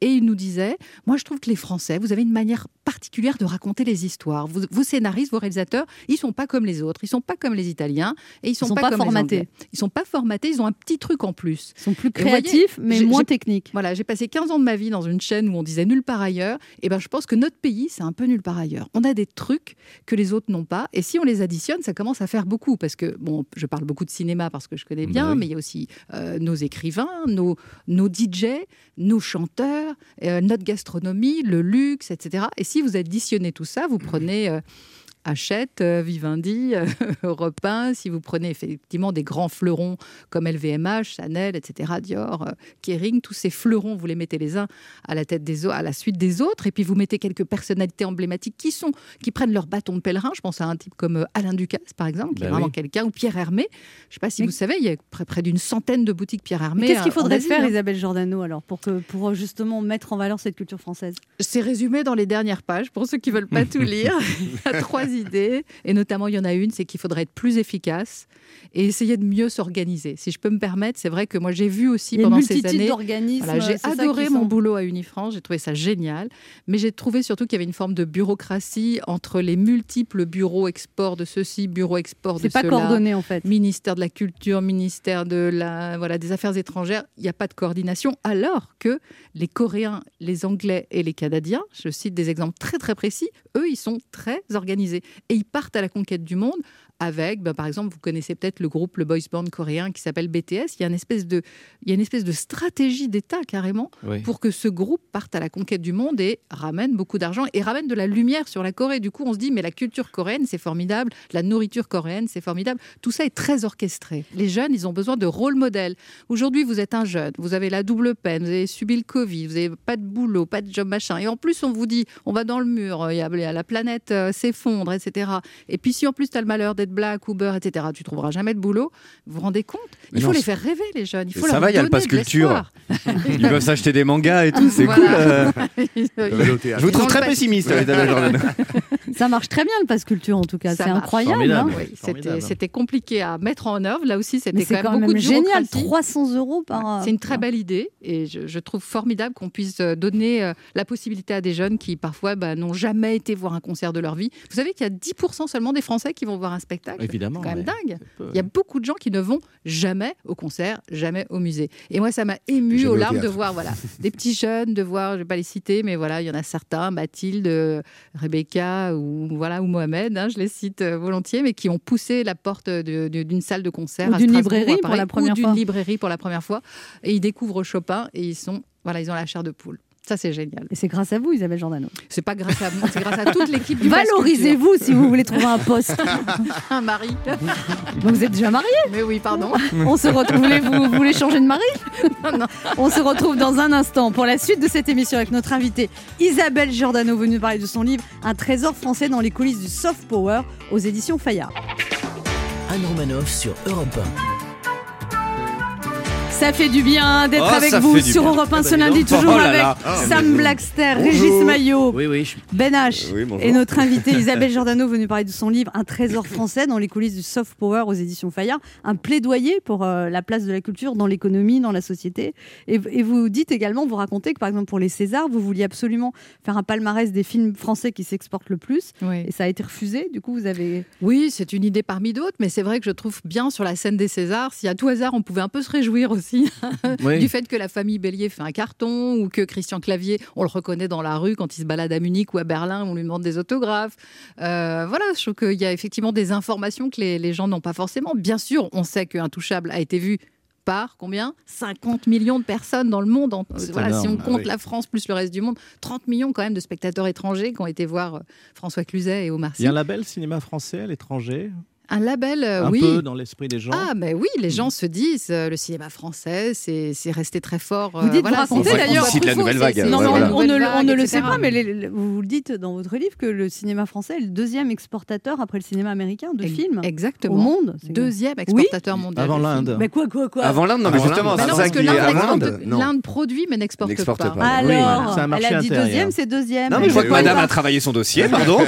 S9: et il nous disait Moi, je trouve que les Français, vous avez une manière particulière de raconter les histoires. Vous- vos scénaristes, vos réalisateurs, ils sont pas comme les autres. Ils sont pas comme les Italiens et ils sont,
S2: sont pas
S9: comme les
S2: formatés.
S9: Anglais. Ils sont pas formatés. Ils ont un petit truc en plus.
S2: Ils sont plus
S9: voyez,
S2: créatifs, mais moins techniques.
S9: Voilà, j'ai passé 15 ans de ma vie dans une chaîne où on disait nulle part ailleurs. Et ben, je pense que notre pays, c'est un peu nulle part ailleurs. On a des trucs que les autres n'ont pas. Et si on les additionne, ça commence à faire beaucoup. Parce que, bon, je parle beaucoup de cinéma parce que je connais bien,
S3: Bah oui.
S9: mais il y a aussi euh, nos écrivains, nos, nos DJ, nos chanteurs, euh, notre gastronomie, le luxe, etc. Et si vous additionnez tout ça, vous prenez. euh, Hachette, euh, Vivendi, euh, Europe 1, si vous prenez effectivement des grands fleurons comme LVMH, Chanel, etc., Dior, euh, Kering, tous ces fleurons, vous les mettez les uns à la tête des à la suite des autres, et puis vous mettez quelques personnalités emblématiques qui sont qui prennent leur bâton de pèlerin. Je pense à un type comme Alain Ducasse, par exemple, qui
S3: Bah
S9: est vraiment
S3: oui.
S9: quelqu'un, ou Pierre Hermé. Je ne sais pas si
S2: Mais-
S9: vous savez, il y a près, près d'une centaine de boutiques Pierre Hermé.
S2: Qu'est-ce qu'il faudrait faire,
S9: hein.
S2: Isabelle Giordano, alors, pour, que, pour justement mettre en valeur cette culture française?
S9: C'est résumé dans les dernières pages. Pour ceux qui veulent pas tout lire, il y a trois trois idées, et notamment il y en a une, c'est qu'il faudrait être plus efficace et essayer de mieux s'organiser. Si je peux me permettre, c'est vrai que moi j'ai vu aussi pendant ces années. Voilà, j'ai adoré mon
S2: sont-
S9: boulot à Unifrance, j'ai trouvé ça génial, mais j'ai trouvé surtout qu'il y avait une forme de bureaucratie entre les multiples bureaux export de ceci, bureau export de
S2: C'est pas
S9: cela.
S2: coordonné en fait.
S9: Ministère de la Culture, ministère de la, voilà, des Affaires étrangères, il n'y a pas de coordination, alors que les Coréens, les Anglais et les Canadiens, je cite des exemples très très précis, eux, ils sont très organisés. Et ils partent à la conquête du monde avec, ben, par exemple, vous connaissez peut-être le groupe, le boys band coréen qui s'appelle BTS. Il y a une espèce de, il y a une espèce de stratégie d'État carrément
S10: Oui.
S9: pour que ce groupe parte à la conquête du monde et ramène beaucoup d'argent et ramène de la lumière sur la Corée. Du coup, on se dit, mais la culture coréenne, c'est formidable, la nourriture coréenne, c'est formidable. Tout ça est très orchestré. Les jeunes, ils ont besoin de rôle modèle. Aujourd'hui, vous êtes un jeune, vous avez la double peine, vous avez subi le Covid, vous n'avez pas de boulot, pas de job, machin. Et en plus, on vous dit, on va dans le mur, a la planète euh, s'effondre, etc. Et puis, si en plus, tu as le malheur d'être black ou beurre, etc., tu trouveras jamais de boulot. Vous vous rendez compte?
S3: Mais
S9: Il faut
S3: non,
S9: les faire rêver, les jeunes. Il faut
S3: ça
S9: leur
S3: va, il y a le
S9: donner
S3: pass
S9: de
S3: culture. Ils peuvent s'acheter des mangas et tout, c'est
S9: Voilà.
S3: cool. euh. Je vous trouve très pessimiste.
S2: Ça marche très bien le passe culture en tout cas. C'est incroyable.
S4: Formidable.
S2: hein.
S9: Oui, c'était, compliqué à mettre en œuvre. Là aussi, c'était quand
S2: quand
S9: même beaucoup
S2: même
S9: de
S2: génial.
S9: bureaucratie.
S2: 300 euros par.
S9: C'est une très belle idée et je, je trouve formidable qu'on puisse euh, donner euh, la possibilité à des jeunes qui parfois bah, n'ont jamais été voir un concert de leur vie. Vous savez qu'il y a 10% seulement des Français qui vont voir un spectacle.
S4: Évidemment.
S9: C'est quand même dingue.
S4: peu,
S9: Il y a beaucoup de gens qui ne vont jamais au concert, jamais au musée. Et moi, ça m'a ému aux
S5: au
S9: larmes de voir voilà, des petits jeunes, de voir, je ne vais pas les citer, mais voilà, il y en a certains, Mathilde, Rebecca ou, voilà, ou Mohamed, hein, je les cite euh, volontiers, mais qui ont poussé la porte de- de- d'une salle de concert
S2: Ou
S9: à
S2: d'une
S9: Strasbourg,
S2: librairie
S9: à
S2: pour la première
S9: ou d'une
S2: fois.
S9: librairie pour la première fois. Et ils découvrent Chopin et ils sont, voilà, ils ont la chair de poule. Ça, c'est génial.
S2: Et c'est grâce à vous, Isabelle Jordano.
S9: C'est pas grâce à moi, c'est grâce à toute l'équipe du.
S2: Valorisez-vous si vous voulez trouver un poste.
S9: Un mari.
S2: Donc vous êtes déjà marié.
S9: Mais oui, pardon.
S2: On se retrouve. Vous voulez, vous voulez changer de mari?
S9: Non, non.
S2: On se retrouve dans un instant pour la suite de cette émission avec notre invitée Isabelle Giordano, venue nous parler de son livre Un trésor français dans les coulisses du soft power aux éditions Fayard.
S1: Anne Romanoff sur Europe
S2: Ça fait du bien d'être
S3: Oh,
S2: avec vous sur
S3: bien.
S2: Europe 1
S4: Ah
S2: ce lundi, toujours
S3: Oh là
S2: avec
S3: là.
S2: Sam Blackster, Régis. Maillot,
S4: Oui, oui. je-
S2: Ben H
S3: Oui,
S2: et notre invitée Isabelle Giordano venue parler de son livre Un trésor français dans les coulisses du soft power aux éditions Fayard, un plaidoyer pour euh, la place de la culture dans l'économie, dans la société. Et, et vous dites également, vous racontez que par exemple pour les Césars, vous vouliez absolument faire un palmarès des films français qui s'exportent le plus
S9: Oui.
S2: et ça a été refusé. Du coup, vous avez
S9: Oui, c'est une idée parmi d'autres, mais c'est vrai que je trouve bien sur la scène des Césars, si à tout hasard on pouvait un peu se réjouir aussi
S4: Oui.
S9: du fait que la famille Bélier fait un carton ou que Christian Clavier, on le reconnaît dans la rue quand il se balade à Munich ou à Berlin, on lui demande des autographes. Euh, voilà, je trouve qu'il y a effectivement des informations que les, les gens n'ont pas forcément. Bien sûr, on sait qu'Intouchable a été vu par combien? 50 millions de personnes dans le monde. En- si on.
S5: Ah
S9: compte
S5: oui.
S9: la France plus le reste du monde, 30 millions quand même de spectateurs étrangers qui ont été voir euh, François Cluzet et Omar
S4: Il y a
S9: Sy.
S4: un label cinéma français à l'étranger,
S9: Un label, euh,
S4: un
S9: oui.
S4: peu dans l'esprit des gens.
S9: Ah, mais oui, les gens se disent, euh, le cinéma français, c'est c'est resté très fort. euh,
S2: Vous dites,
S9: voilà,
S2: vous racontez d'ailleurs-
S3: la nouvelle vague,
S2: non, mais on,
S9: la
S3: voilà.
S2: on ne, le- on ne
S9: vague,
S2: le
S9: etc.
S2: sait pas, mais les- les- vous le dites dans votre livre que le cinéma français est le deuxième exportateur après le cinéma américain de films
S9: Exactement.
S2: au monde.
S9: Deuxième exportateur mondial.
S4: Avant l'Inde.
S2: Mais quoi, quoi, quoi
S3: Avant l'Inde, non, mais
S5: Avant
S3: justement,
S5: l'Inde.
S3: C'est
S9: non,
S3: ça
S9: parce que
S3: qui est
S9: l'Inde produit mais n'exporte pas.
S3: pas.
S2: Alors,
S4: c'est un marché
S2: elle a dit deuxième, c'est deuxième.
S3: Non, mais je vois que madame a travaillé son dossier, pardon.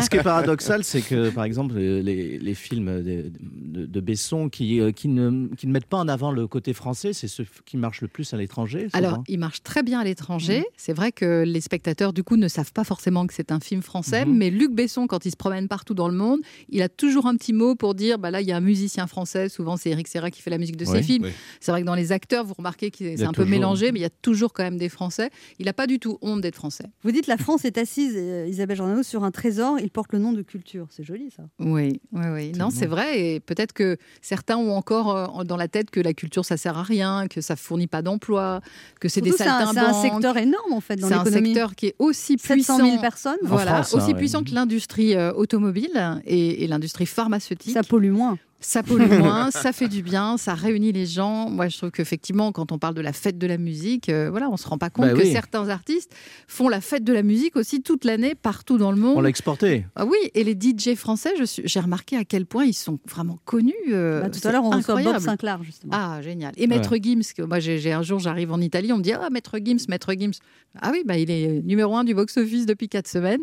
S4: Ce qui est paradoxal, c'est que, par exemple, les, les films de, de- de Besson qui, euh, qui, ne, qui ne mettent pas en avant le côté français, c'est ceux qui marchent le plus à l'étranger.
S9: Alors, il marche très bien à l'étranger. C'est vrai que les spectateurs, du coup, ne savent pas forcément que c'est un film français.
S4: Mhm.
S9: Mais Luc Besson, quand il se promène partout dans le monde, il a toujours un petit mot pour dire bah là, il y a un musicien français. Souvent, c'est Eric Serra qui fait la musique de ses films.
S5: oui.
S9: C'est vrai que dans les acteurs, vous remarquez que c'est un peu mélangé, mais il y a toujours quand même des Français. Il n'a pas du tout honte d'être français.
S2: Vous dites la France est assise, euh, Isabelle Giordano, sur un trésor. Il porte le nom de culture. C'est joli ça.
S9: Oui, oui, oui. Non, c'est vrai. Et peut-être que certains ont encore euh, dans la tête que la culture, ça sert à rien, que ça fournit pas d'emplois, que c'est des
S2: Surtout, c'est un, c'est un
S9: saltimbanques.
S2: secteur énorme en fait dans
S9: C'est un
S2: l'économie.
S9: secteur qui est aussi
S2: 700
S9: puissant.
S2: 000 personnes.
S9: Voilà,
S4: France, hein,
S9: aussi
S4: ouais.
S9: puissant que l'industrie euh, automobile et, et l'industrie pharmaceutique.
S2: Ça pollue moins.
S9: Ça pollue moins, ça fait du bien, ça réunit les gens. Moi, je trouve qu'effectivement, quand on parle de la fête de la musique, euh, voilà, on se rend pas compte
S4: Bah
S9: que
S4: oui.
S9: certains artistes font la fête de la musique aussi toute l'année, partout dans le monde.
S4: On l'a exporté.
S9: Ah oui, et les DJ français, j'ai remarqué à quel point ils sont vraiment connus. euh,
S2: Bah, tout à l'heure, on reçoit Bob
S9: incroyable.
S2: Sinclair, justement.
S9: Ah, génial. Et Maître Gims, que moi, j'ai un jour, j'arrive en Italie, on me dit Ah, Maître Gims, Maître Gims. Ah oui, bah, il est numéro un du box-office depuis quatre semaines.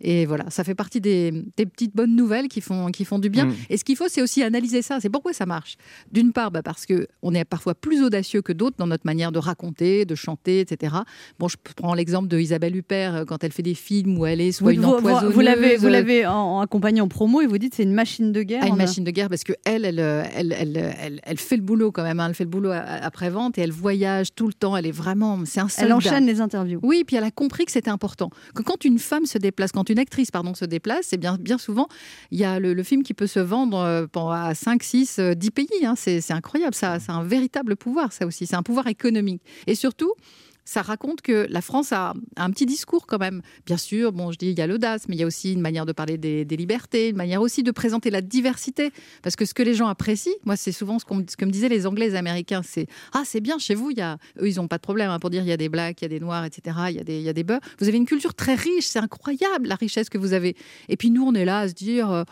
S9: Et voilà, ça fait partie des, des petites bonnes nouvelles qui font, qui font du bien.
S4: Mm.
S9: Et ce qu'il faut, c'est aussi analyser ça. C'est pourquoi ça marche. D'une part, bah, parce qu'on est parfois plus audacieux que d'autres dans notre manière de raconter, de chanter, etc. Bon, je prends l'exemple de Isabelle Huppert euh, quand elle fait des films où elle est soit
S2: Vous,
S9: une
S2: vous-
S9: empoisonneuse.
S2: vous l'avez, vous l'avez en, en accompagné en promo et vous dites c'est une machine de guerre.
S9: à une
S2: On
S9: machine de guerre parce que elle, elle, euh, elle, elle, elle, elle fait le boulot quand même. hein. Elle fait le boulot après vente et elle voyage tout le temps. Elle est vraiment, c'est un soldat.
S2: Elle enchaîne les interviews.
S9: Oui, puis elle a compris que c'était important. Que quand une femme se déplace, quand une actrice pardon se déplace, c'est bien, bien souvent il y a le, le film qui peut se vendre euh, pendant- à 5, 6, euh, 10 pays. hein. C'est incroyable. Ça, c'est un véritable pouvoir, ça aussi. C'est un pouvoir économique. Et surtout. Ça raconte que la France a un petit discours quand même. Bien sûr, bon, je dis il y a l'audace, mais il y a aussi une manière de parler des, libertés, une manière aussi de présenter la diversité. Parce que ce que les gens apprécient, moi, c'est souvent ce, que me disaient les Anglais et les Américains, c'est ah c'est bien chez vous, il y a eux ils ont pas de problème hein, pour dire il y a des blacks, il y a des noirs, etc. Il y a des il y a des beurs. Vous avez une culture très riche, c'est incroyable la richesse que vous avez. Et puis nous on est là à se dire euh,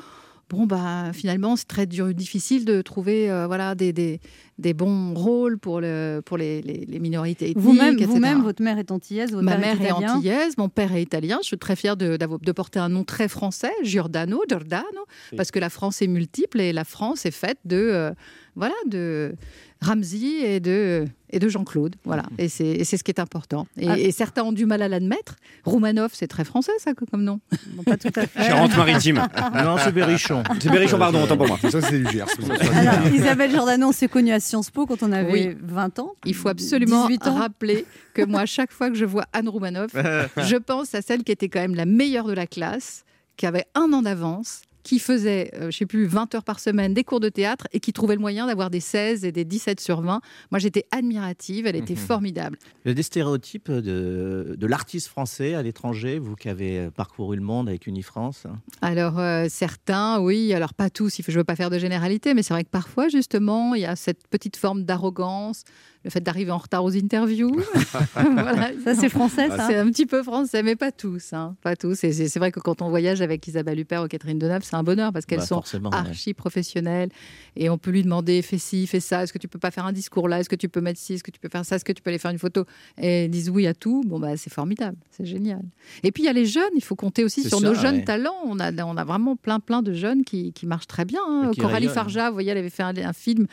S9: bon bah finalement c'est très dur, difficile de trouver euh, voilà des, des, des bons rôles pour le pour les, les, les minorités ethniques.
S2: Vous-même, vous-même, votre mère est antillaise, votre
S9: Ma
S2: père
S9: mère est
S2: italien.
S9: antillaise, mon père est italien. Je suis très fière de, de porter un nom très français, Giordano, Giordano, parce que la France est multiple et la France est faite de, euh, voilà, de Ramsey et de, et de Jean-Claude. Voilà, et c'est, et c'est ce qui est important. Et,
S2: Ah.
S9: et certains ont du mal à l'admettre. Roumanoff, c'est très français, ça, comme nom.
S2: Bon, pas tout à fait.
S3: Charente-Maritime.
S4: Non, c'est Berrichon.
S3: C'est Berrichon, pardon, autant pour moi.
S5: Ça, c'est du Gers.
S2: Alors, Isabelle Giordano, on s'est connue à Sciences Po quand on avait
S9: Oui.
S2: 20 ans.
S9: Il faut absolument
S2: 18 ans.
S9: rappeler que moi, à chaque fois que je vois Anne Roumanoff, je pense à celle qui était quand même la meilleure de la classe, qui avait un an d'avance, qui faisait, euh, je sais plus, 20 heures par semaine des cours de théâtre et qui trouvait le moyen d'avoir des 16 et des 17 sur 20. Moi, j'étais admirative, elle était formidable.
S4: Il y a des stéréotypes de, de l'artiste français à l'étranger, vous qui avez parcouru le monde avec Unifrance.
S9: Alors, euh, certains, oui, alors pas tous, il faut- je ne veux pas faire de généralité, mais c'est vrai que parfois, justement, il y a cette petite forme d'arrogance, le fait d'arriver en retard aux interviews. voilà.
S2: Ça, c'est français, ça
S9: C'est un petit peu français, mais pas tous. hein, pas tous. Et c'est c'est vrai que quand on voyage avec Isabelle Huppert ou Catherine Deneuve, c'est un bonheur parce qu'elles
S4: Bah,
S9: sont archi professionnelles et on peut lui demander fais ci, fais ça. Est-ce que tu peux pas faire un discours là Est-ce que tu peux mettre ci Est-ce que tu peux faire ça Est-ce que tu peux aller faire une photo? Et elles disent oui à tout. Bon bah c'est formidable, c'est génial. Et puis il y a les jeunes. Il faut compter aussi sur
S4: ça,
S9: nos jeunes talents. On a on a vraiment plein plein de jeunes qui, qui marchent très bien. hein. Coralie
S4: rayonnent.
S9: Farja, vous voyez, elle avait fait un, un film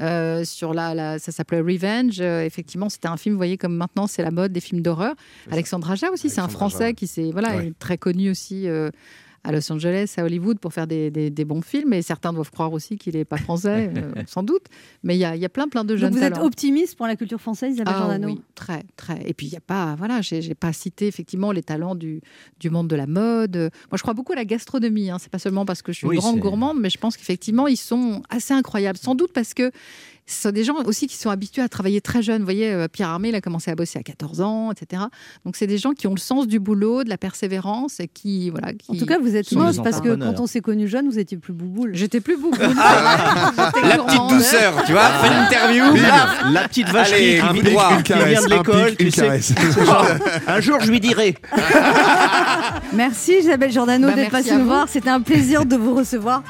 S9: euh, sur la, la- ça s'appelait Revenge. Euh, effectivement, c'était un film, vous voyez, comme maintenant c'est la mode des films d'horreur. Alexandre Aja aussi, c'est un Français qui s'est voilà,
S5: Ouais.
S9: est très connu aussi euh, à Los Angeles, à Hollywood pour faire des, des- des bons films. Et certains doivent croire aussi qu'il n'est pas français, euh, sans doute. Mais il y a, il y a plein plein de jeunes
S2: Donc vous êtes optimiste pour la culture française, Isabelle
S9: Ah
S2: Giordano
S9: oui, très, très. Et puis, il n'y a pas, voilà, j'ai pas cité effectivement les talents du, du monde de la mode. Moi, je crois beaucoup à la gastronomie. Hein. C'est pas seulement parce que je suis
S4: Oui,
S9: une grande gourmande, mais je pense qu'effectivement, ils sont assez incroyables. Sans doute parce que ce sont des gens aussi qui sont habitués à travailler très jeunes. Vous voyez, euh, Pierre Armé, il a commencé à bosser à 14 ans, etc. Donc, c'est des gens qui ont le sens du boulot, de la persévérance et qui, voilà. Qui...
S2: En tout cas, vous êtes moche parce que quand on s'est connu jeune, vous étiez plus bouboule.
S9: J'étais plus beaucoup.
S3: La petite douceur, tu vois, fais une interview. paf.
S4: La petite
S3: Allez,
S4: qui,
S3: un
S4: vit-
S3: pic,
S4: qui vient de l'école, tu sais. genre, un jour, je lui dirai.
S2: Merci Isabelle Giordano
S9: Bah,
S2: d'être passée nous voir. C'était un plaisir de vous recevoir.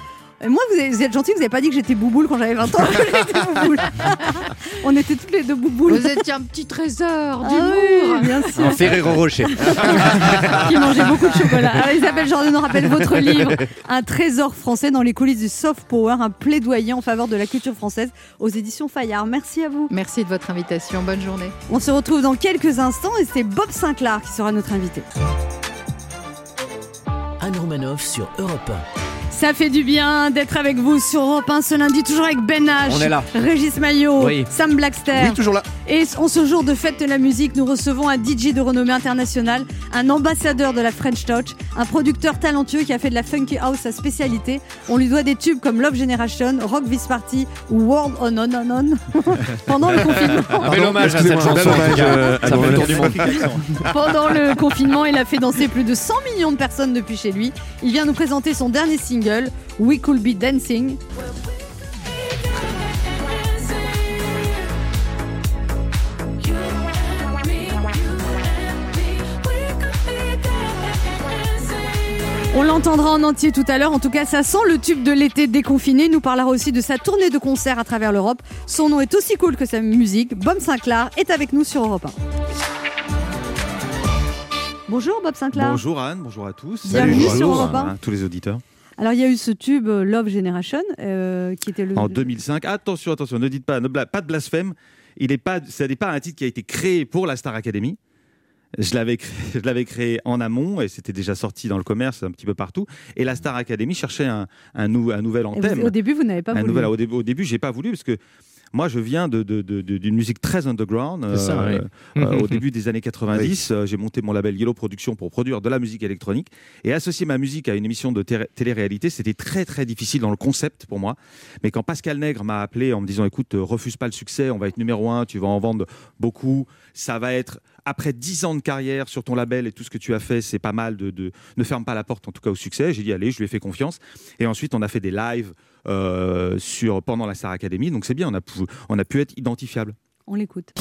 S2: Moi, vous êtes, vous êtes gentil, vous n'avez pas dit que j'étais bouboule quand j'avais 20 ans. On était toutes les deux bouboules.
S9: Vous étiez un petit trésor
S2: Ah
S9: d'humour.
S2: oui, bien sûr.
S3: Un Ferrero Rocher.
S2: qui mangeait beaucoup de chocolat. Alors, Isabelle Giordano rappelle votre livre, Un trésor français dans les coulisses du soft power, un plaidoyer en faveur de la culture française aux éditions Fayard. Merci à vous.
S9: Merci de votre invitation. Bonne journée.
S2: On se retrouve dans quelques instants et c'est Bob Sinclair qui sera notre invité.
S1: Anne Romanoff sur Europe
S2: Ça fait du bien d'être avec vous sur Europe 1 ce lundi, toujours avec Ben H,
S3: On est là.
S2: Régis Maillot,
S4: Oui.
S2: Sam Blackster.
S5: Oui, toujours là.
S2: Et en ce jour de fête de la musique, nous recevons un DJ de renommée internationale, un ambassadeur de la French Touch, un producteur talentueux qui a fait de la funky house sa spécialité. On lui doit des tubes comme Love Generation, Rock This Party ou World On On On On pendant le confinement.
S3: Un bel hommage à cette chanson.
S2: Pendant le confinement, il a fait danser plus de 100 millions de personnes depuis chez lui. Il vient nous présenter son dernier single, We Could Be Dancing. On l'entendra en entier tout à l'heure. En tout cas, ça sent le tube de l'été déconfiné. Il nous parlera aussi de sa tournée de concerts à travers l'Europe. Son nom est aussi cool que sa musique. Bob Sinclair est avec nous sur Europe 1. Bonjour Bob Sinclair.
S10: Bonjour Anne, bonjour à tous.
S2: Bienvenue sur Europe 1.
S10: Tous les auditeurs.
S2: Alors, il y a eu ce tube euh, Love Generation euh, qui était le.
S10: En 2005, attention, attention, ne dites pas, ne bla- pas de blasphème. Il est pas, ce n'est pas un titre qui a été créé pour la Star Academy. Je l'avais créé, je l'avais créé en amont et c'était déjà sorti dans le commerce un petit peu partout. Et la Star Academy cherchait un, un, nou- un nouvel
S2: vous-
S10: anthème.
S2: au début, vous n'avez pas
S10: un
S2: voulu.
S10: nouvel- au, début, au début, j'ai pas voulu parce que moi, je viens de, de- de- de- d'une musique très underground.
S4: Ça,
S10: Euh, euh, au début des années 90, euh, j'ai monté mon label Yellow Production pour produire de la musique électronique. Et associer ma musique à une émission de té- télé-réalité, c'était très très difficile dans le concept pour moi. Mais quand Pascal Nègre m'a appelé en me disant écoute, refuse pas le succès, on va être numéro un, tu vas en vendre beaucoup, ça va être. Après 10 ans de carrière sur ton label et tout ce que tu as fait, c'est pas mal de, ne ferme pas la porte en tout cas au succès. J'ai dit allez, je lui ai fait confiance. Et ensuite, on a fait des lives euh, sur pendant la Star Academy, donc c'est bien, on a pu, on a pu être identifiable.
S2: On l'écoute.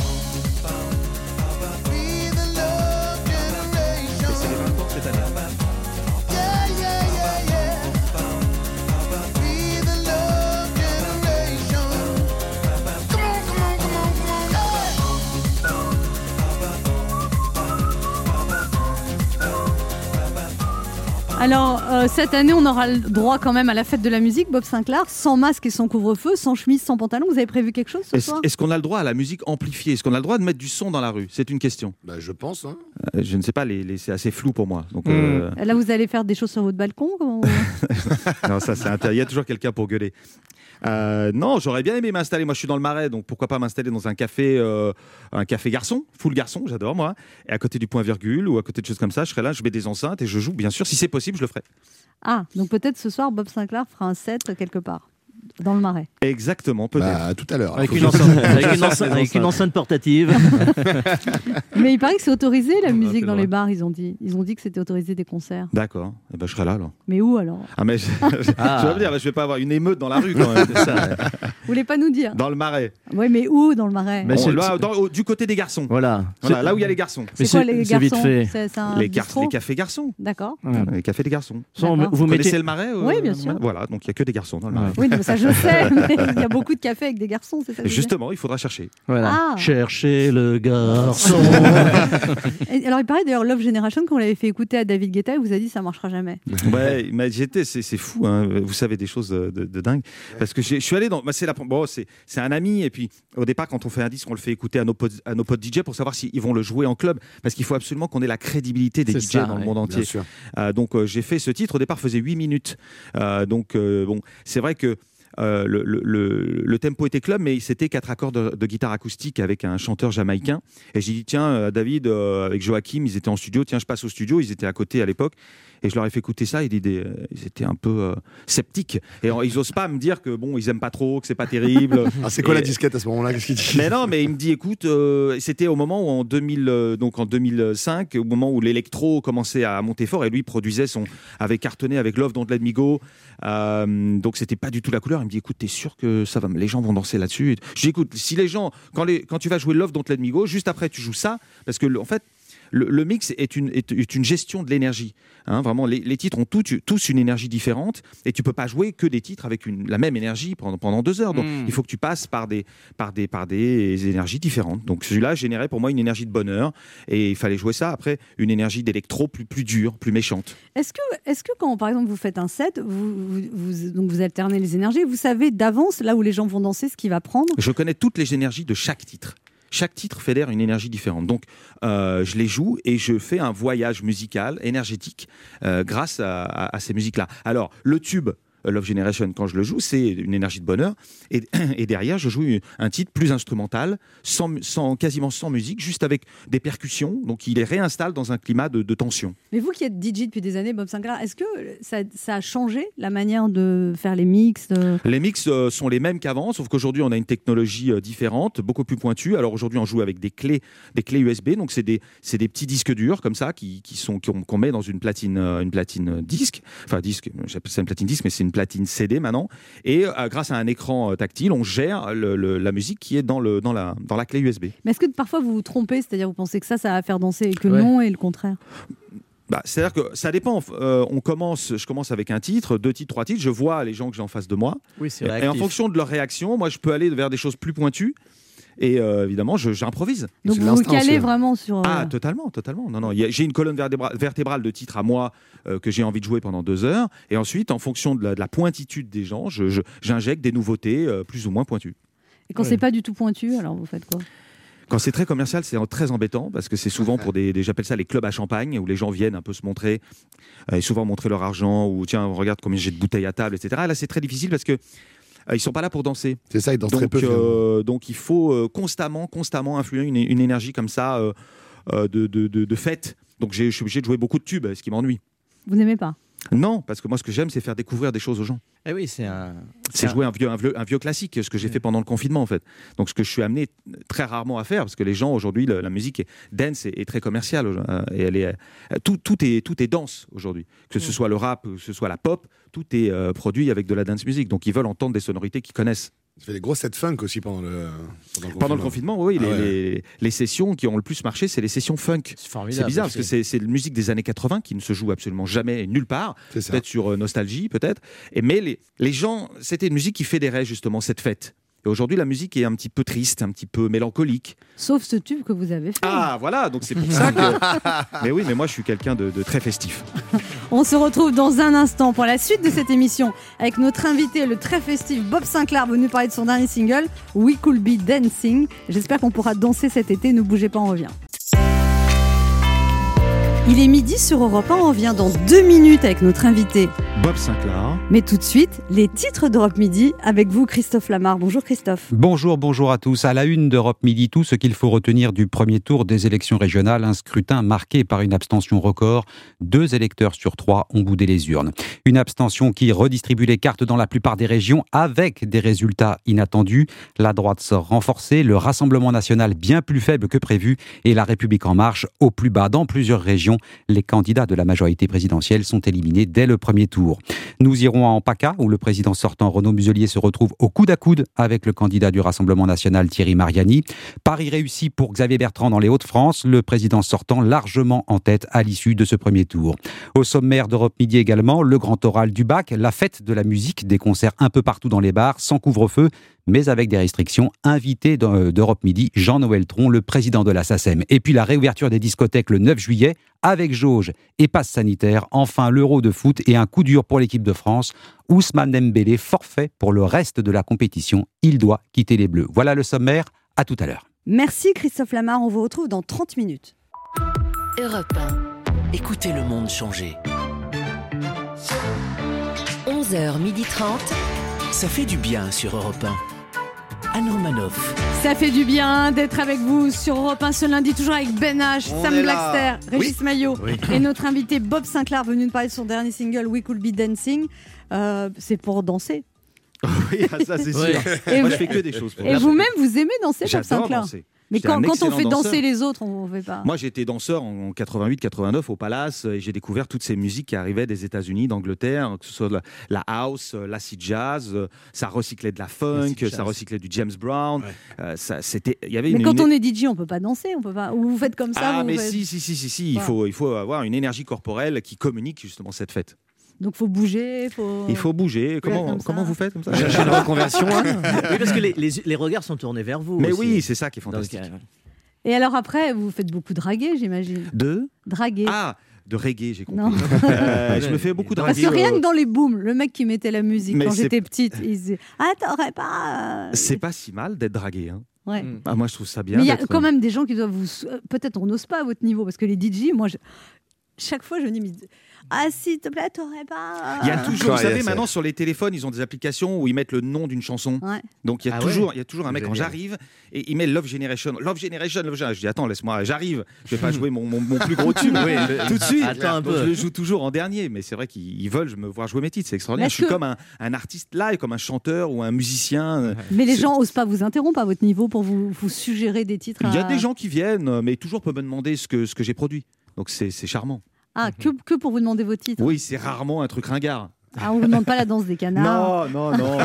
S2: Alors, euh, cette année, on aura le droit quand même à la fête de la musique, Bob Sinclair, sans masque et sans couvre-feu, sans chemise, sans pantalon. Vous avez prévu quelque chose ce
S10: Est-ce
S2: soir?
S10: est-ce qu'on a le droit à la musique amplifiée? Est-ce qu'on a le droit de mettre du son dans la rue? C'est une question.
S5: Bah, je pense. hein.
S10: Euh, je ne sais pas, les, les- c'est assez flou pour moi. Donc,
S4: Hmm.
S10: euh,
S2: Là, vous allez faire des choses sur votre balcon comment-
S10: non, ça, c'est inter- Il y a toujours quelqu'un pour gueuler. Euh, non, j'aurais bien aimé m'installer. Moi, je suis dans le Marais, donc pourquoi pas m'installer dans un café, euh, un café garçon, full garçon, j'adore moi. Et à côté du point virgule ou à côté de choses comme ça, je serai là, je mets des enceintes et je joue. Bien sûr, si c'est possible, je le ferai.
S2: Ah, donc peut-être ce soir, Bob Sinclair fera un set quelque part, dans le marais.
S10: Exactement, peut-être.
S5: Bah, tout à l'heure.
S4: Avec une enceinte, avec une enceinte- avec une enceinte portative.
S2: Mais il paraît que c'est autorisé la
S10: Ah,
S2: musique
S10: c'est
S2: dans
S10: vrai.
S2: les bars, ils ont dit. Ils ont dit que c'était autorisé des concerts.
S10: D'accord. Eh ben, je serai là alors.
S2: Mais où alors?
S10: Ah mais je,
S4: Ah.
S10: je veux dire, je vais pas avoir une émeute dans la rue quand même.
S2: Vous voulez pas nous dire?
S10: Dans le Marais.
S2: Oui, mais où dans le marais?
S4: Mais
S10: On-
S4: c'est-
S10: là, dans- au- du côté des garçons.
S4: Voilà.
S10: Voilà, là où il y a les garçons.
S2: C'est quoi les
S4: vite
S2: garçons? un
S10: Les, gar-
S2: bistrot
S10: les cafés garçons.
S2: D'accord.
S10: Les cafés des garçons.
S4: Vous
S10: Vous connaissez
S4: mettez.
S10: le Marais euh,
S2: Oui, bien sûr.
S10: Voilà, donc il y a que des garçons dans le Marais.
S2: Oui, ça je sais, mais il y a beaucoup de cafés avec des garçons, c'est ça.
S10: Justement, il faudra chercher.
S4: Voilà.
S2: Ah.
S4: Cherchez le garçon.
S2: Et alors il paraît d'ailleurs Love Generation, quand on l'avait fait écouter à David Guetta, il vous a dit ça marchera jamais.
S10: Ouais, mais j'étais, c'est c'est fou, hein. vous savez des choses de, de- de dingue. Parce que je suis allé dans, bah, c'est bon, un ami et puis au départ quand on fait un disque, on le fait écouter à nos potes, à nos potes DJ pour savoir s'ils vont le jouer en club, parce qu'il faut absolument qu'on ait la crédibilité des DJ
S4: ça,
S10: dans le monde entier.
S5: Bien sûr.
S10: Euh, donc euh, j'ai fait ce titre. Au départ, faisait 8 minutes. Euh, donc euh, bon, c'est vrai que euh, le, tempo était club, mais c'était quatre accords de, de guitare acoustique avec un chanteur jamaïcain. Et j'ai dit tiens, euh, David, euh, avec Joachim, ils étaient en studio. Tiens, je passe au studio. Ils étaient à côté à l'époque. Et je leur ai fait écouter ça. Ils, étaient, ils étaient un peu euh, sceptiques. Et euh, ils osent pas me dire que bon, ils aiment pas trop, que c'est pas terrible.
S5: Ah, c'est quoi
S10: Et-
S5: la disquette à ce moment-là? Qu'est-ce qu'il dit
S10: mais non, mais il me dit, écoute, euh, c'était au moment où en 2000, euh, donc en 2005, au moment où l'électro commençait à monter fort, et lui produisait son, avait cartonné avec Love Don't Let Me Go, euh, donc c'était pas du tout la couleur. Il me dit, écoute, t'es sûr que ça va, les gens vont danser là-dessus? Je dis, écoute, si les gens, quand, les, quand tu vas jouer Love Don't Let Me Go, juste après tu joues ça, parce que en fait. Le, le mix est une, est, est une gestion de l'énergie. Hein, vraiment, les, les titres ont tout- tous une énergie différente et tu peux pas jouer que des titres avec une, la même énergie pendant, pendant deux heures. Donc,
S4: Mm.
S10: il faut que tu passes par des, par des, par des énergies différentes. Donc celui-là générait pour moi une énergie de bonheur et il fallait jouer ça après une énergie d'électro plus, plus dure, plus méchante.
S2: Est-ce que, est que quand par exemple vous faites un set, vous, vous, vous- donc vous alternez les énergies, vous savez d'avance là où les gens vont danser ce qu'il va prendre?
S10: Je connais toutes les énergies de chaque titre. Chaque titre fédère une énergie différente. Donc, euh, je les joue et je fais un voyage musical, énergétique, euh, grâce à, ces musiques-là. Alors, le tube, Love Generation, quand je le joue, c'est une énergie de bonheur. Et, et derrière, je joue un titre plus instrumental, sans, sans- quasiment sans musique, juste avec des percussions. Donc, il les réinstalle dans un climat de, de tension.
S2: Mais vous qui êtes DJ depuis des années, Bob Sinclair, est-ce que ça, ça a changé la manière de faire les mix
S10: Les mix euh, sont les mêmes qu'avant, sauf qu'aujourd'hui on a une technologie euh, différente, beaucoup plus pointue. Alors aujourd'hui on joue avec des clés, des clés USB, donc c'est des, des petits disques durs comme ça qui, qui sont qu'on met dans une platine, euh, une platine euh, disque, enfin disque, j'appelle ça une platine disque, mais c'est une platine CD maintenant. Et euh, grâce à un écran euh, tactile, on gère le- le- la musique qui est dans le dans la dans la clé USB.
S2: Mais est-ce que parfois vous vous trompez, c'est-à-dire vous pensez que ça, ça va faire danser et que
S4: Ouais.
S2: non et le contraire?
S10: Bah, C'est-à-dire que ça dépend. Euh, on commence, je commence avec un titre, deux titres, trois titres. Je vois les gens que j'ai en face de moi.
S4: Oui, c'est
S10: Et, et en fonction de leur réaction, moi, je peux aller vers des choses plus pointues. Et euh, évidemment, j'improvise.
S2: Donc vous vous calez vraiment sur. euh,
S10: Ah, totalement, totalement. Non, non. J'ai une colonne vertébra- vertébrale de titres à moi euh, que j'ai envie de jouer pendant deux heures. Et ensuite, en fonction de la, de la pointitude des gens, je- je- j'injecte des nouveautés euh, plus ou moins pointues.
S2: Et quand c'est pas du tout pointu, alors vous faites quoi?
S10: Quand c'est très commercial, c'est très embêtant parce que c'est souvent pour des, des- j'appelle ça les clubs à champagne où les gens viennent un peu se montrer euh, et souvent montrer leur argent ou tiens regarde combien j'ai de bouteilles à table, etc. Là c'est très difficile parce que ils sont pas là pour danser.
S5: C'est ça, ils dansent
S10: donc,
S5: très peu.
S10: euh, donc il faut euh, constamment, constamment influer une, une énergie comme ça euh, euh, de, de, de- de fête. Donc j'ai- je suis obligé de jouer beaucoup de tubes, ce qui m'ennuie.
S2: Vous n'aimez pas?
S10: Non, parce que moi ce que j'aime c'est faire découvrir des choses aux gens.
S4: Eh oui, c'est un.
S10: C'est jouer un vieux, un, vieux, un vieux classique, ce que j'ai fait pendant le confinement en fait. Donc ce que je suis amené très rarement à faire, parce que les gens aujourd'hui, le- la musique est dance est, est très commerciale euh, et elle est euh, tout, tout est tout est danse aujourd'hui. Que ce soit le rap, que ce soit la pop, tout est euh, produit avec de la dance music. Donc ils veulent entendre des sonorités qu'ils connaissent.
S5: Ça fait des grosses sets funk aussi pendant le, pendant le
S10: Pendant le confinement, oui,
S5: Ah
S10: les,
S5: ouais.
S10: les- les sessions qui ont le plus marché, c'est les sessions funk. C'est
S4: formidable
S10: bizarre parce que c'est c'est la musique des années 80 qui ne se joue absolument jamais nulle part.
S5: C'est ça.
S10: Peut-être sur euh, Nostalgie, peut-être. Et mais les, les gens, c'était une musique qui fédérait justement cette fête. Et aujourd'hui, la musique est un petit peu triste, un petit peu mélancolique.
S2: Sauf ce tube que vous avez fait.
S10: Ah, voilà, donc c'est pour ça que. mais oui, mais moi, je suis quelqu'un de, de très festif.
S2: On se retrouve dans un instant pour la suite de cette émission avec notre invité, le très festif Bob Sinclair, venu parler de son dernier single, We Could Be Dancing. J'espère qu'on pourra danser cet été. Ne bougez pas, on revient. Il est midi sur Europe 1, on revient dans deux minutes avec notre invité.
S10: Bob Sinclair.
S2: Mais tout de suite, les titres d'Europe Midi avec vous, Christophe Lamar. Bonjour Christophe.
S11: Bonjour, bonjour à tous. À la une d'Europe Midi, tout ce qu'il faut retenir du premier tour des élections régionales, un scrutin marqué par une abstention record. Deux électeurs sur trois ont boudé les urnes. Une abstention qui redistribue les cartes dans la plupart des régions avec des résultats inattendus. La droite sort renforcée, le Rassemblement national bien plus faible que prévu et la République en marche au plus bas dans plusieurs régions. Les candidats de la majorité présidentielle sont éliminés dès le premier tour. Nous irons à Ampaka, où le président sortant Renaud Muselier se retrouve au coude à coude avec le candidat du Rassemblement national Thierry Mariani. Paris réussi pour Xavier Bertrand dans les Hauts-de-France, le président sortant largement en tête à l'issue de ce premier tour. Au sommaire d'Europe Midi également, le grand oral du bac, la fête de la musique, des concerts un peu partout dans les bars, sans couvre-feu, mais avec des restrictions. Invité d'E- d'Europe Midi, Jean-Noël Tron, le président de la SACEM. Et puis la réouverture des discothèques le 9 juillet, avec jauge et passe sanitaire. Enfin, l'euro de foot et un coup dur pour l'équipe de France. Ousmane Dembélé, forfait pour le reste de la compétition. Il doit quitter les Bleus. Voilà le sommaire. À tout à l'heure.
S2: Merci Christophe Lamar, on vous retrouve dans 30 minutes.
S1: Europe 1. Écoutez le monde changer. 11h30. Ça fait du bien sur Europe 1. Anne Romanoff.
S2: Ça fait du bien d'être avec vous sur Europe 1 ce lundi, toujours avec Ben H,
S3: On
S2: Sam. Blackster, Régis Maillot et notre invité Bob Sinclair venu nous parler de son dernier single We Could Be Dancing. Euh, c'est pour danser.
S10: Oui, ah, ça c'est sûr.
S2: Et
S10: Moi, je fais que des choses. pour
S2: Et vous-même, vous aimez danser, Bob
S10: J'adore
S2: Sinclair. Mais
S10: J'étais
S2: quand, on fait danser
S10: danseur.
S2: les autres, on ne fait pas.
S10: Moi, été danseur en 88-89 au Palace et j'ai découvert toutes ces musiques qui arrivaient des États-Unis, d'Angleterre, que ce soit la, la house, euh, l'acid jazz, euh, ça recyclait de la funk, ça recyclait du James Brown. euh, ça, c'était, il y avait
S2: Mais
S10: une,
S2: quand
S10: une-
S2: on est DJ, on peut pas danser, on peut pas. Ou vous faites comme ça.
S10: ah mais
S2: faites-
S10: si si si si si, il faut il faut avoir une énergie corporelle qui communique justement cette fête.
S2: Donc faut bouger, faut.
S10: Il faut bouger. Comment comment vous faites comme ça
S4: Cherchez une
S10: reconversion.
S4: Oui, parce que les, les- les regards sont tournés vers vous.
S10: Mais
S4: aussi.
S10: oui, c'est ça qui est
S4: Donc,
S10: fantastique.
S4: euh,
S2: Et alors après, vous faites beaucoup draguer, j'imagine.
S10: De
S2: Draguer.
S10: ah de reggae, j'ai compris.
S2: Non.
S10: Euh, je me fais beaucoup
S2: Parce
S10: draguer.
S2: que rien
S10: euh,
S2: que dans les booms, le mec qui mettait la musique
S10: Mais
S2: quand j'étais petite, il disait Ah, t'aurais pas. euh,
S10: C'est pas si mal d'être dragué. Hein.
S2: Ouais.
S10: Ah, moi, je trouve ça bien.
S2: Mais il y a quand même des gens qui doivent vous. Peut-être on n'ose pas à votre niveau, parce que les DJ, moi, je- chaque fois, je dis mais- Ah, s'il te plaît, t'aurais pas.
S10: Il y a
S2: euh,
S10: toujours, vous savez, maintenant sur les téléphones, ils ont des applications où ils mettent le nom d'une chanson.
S2: Ouais.
S10: Donc il y a
S4: Ah
S10: toujours,
S4: ouais
S10: il y a toujours un mec quand j'arrive et il met Love Generation, Love Generation, Love Generation. Je dis attends, laisse-moi, j'arrive. Je vais pas jouer mon, mon, mon plus gros tube tout de suite.
S4: Attends un
S10: Donc,
S4: peu.
S10: je le joue toujours en dernier, mais c'est vrai qu'ils ils veulent me voir jouer mes titres. C'est extraordinaire. Je suis
S2: que-
S10: comme un, un artiste live, comme un chanteur ou un musicien.
S2: Mais les gens osent pas vous interrompre à votre niveau pour vous, vous suggérer des titres.
S10: Il y a
S2: à-
S10: des gens qui viennent, mais toujours peuvent me demander ce que, ce que j'ai produit. Donc c'est c'est charmant.
S2: Ah, que, que pour vous demander vos titres.
S10: Oui, c'est rarement un truc ringard.
S2: Ah, on vous demande pas la danse des canards.
S10: non, non.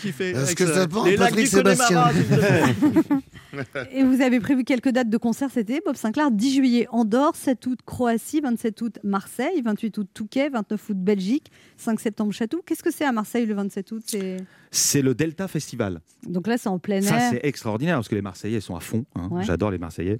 S10: qui fait.
S5: Est-ce que ça prend Patrick Sébastien
S2: Et vous avez prévu quelques dates de concert cet été, Bob Sinclair 10 juillet Andorre, 7 août Croatie, 27 août Marseille, 28 août Touquet, 29 août Belgique, 5 septembre Château. Qu'est-ce que c'est à Marseille le 27 août? C'est
S10: C'est le Delta Festival.
S2: donc là c'est en plein
S10: Ça,
S2: air.
S10: c'est extraordinaire parce que les Marseillais sont à fond. hein.
S2: Ouais.
S10: J'adore les Marseillais.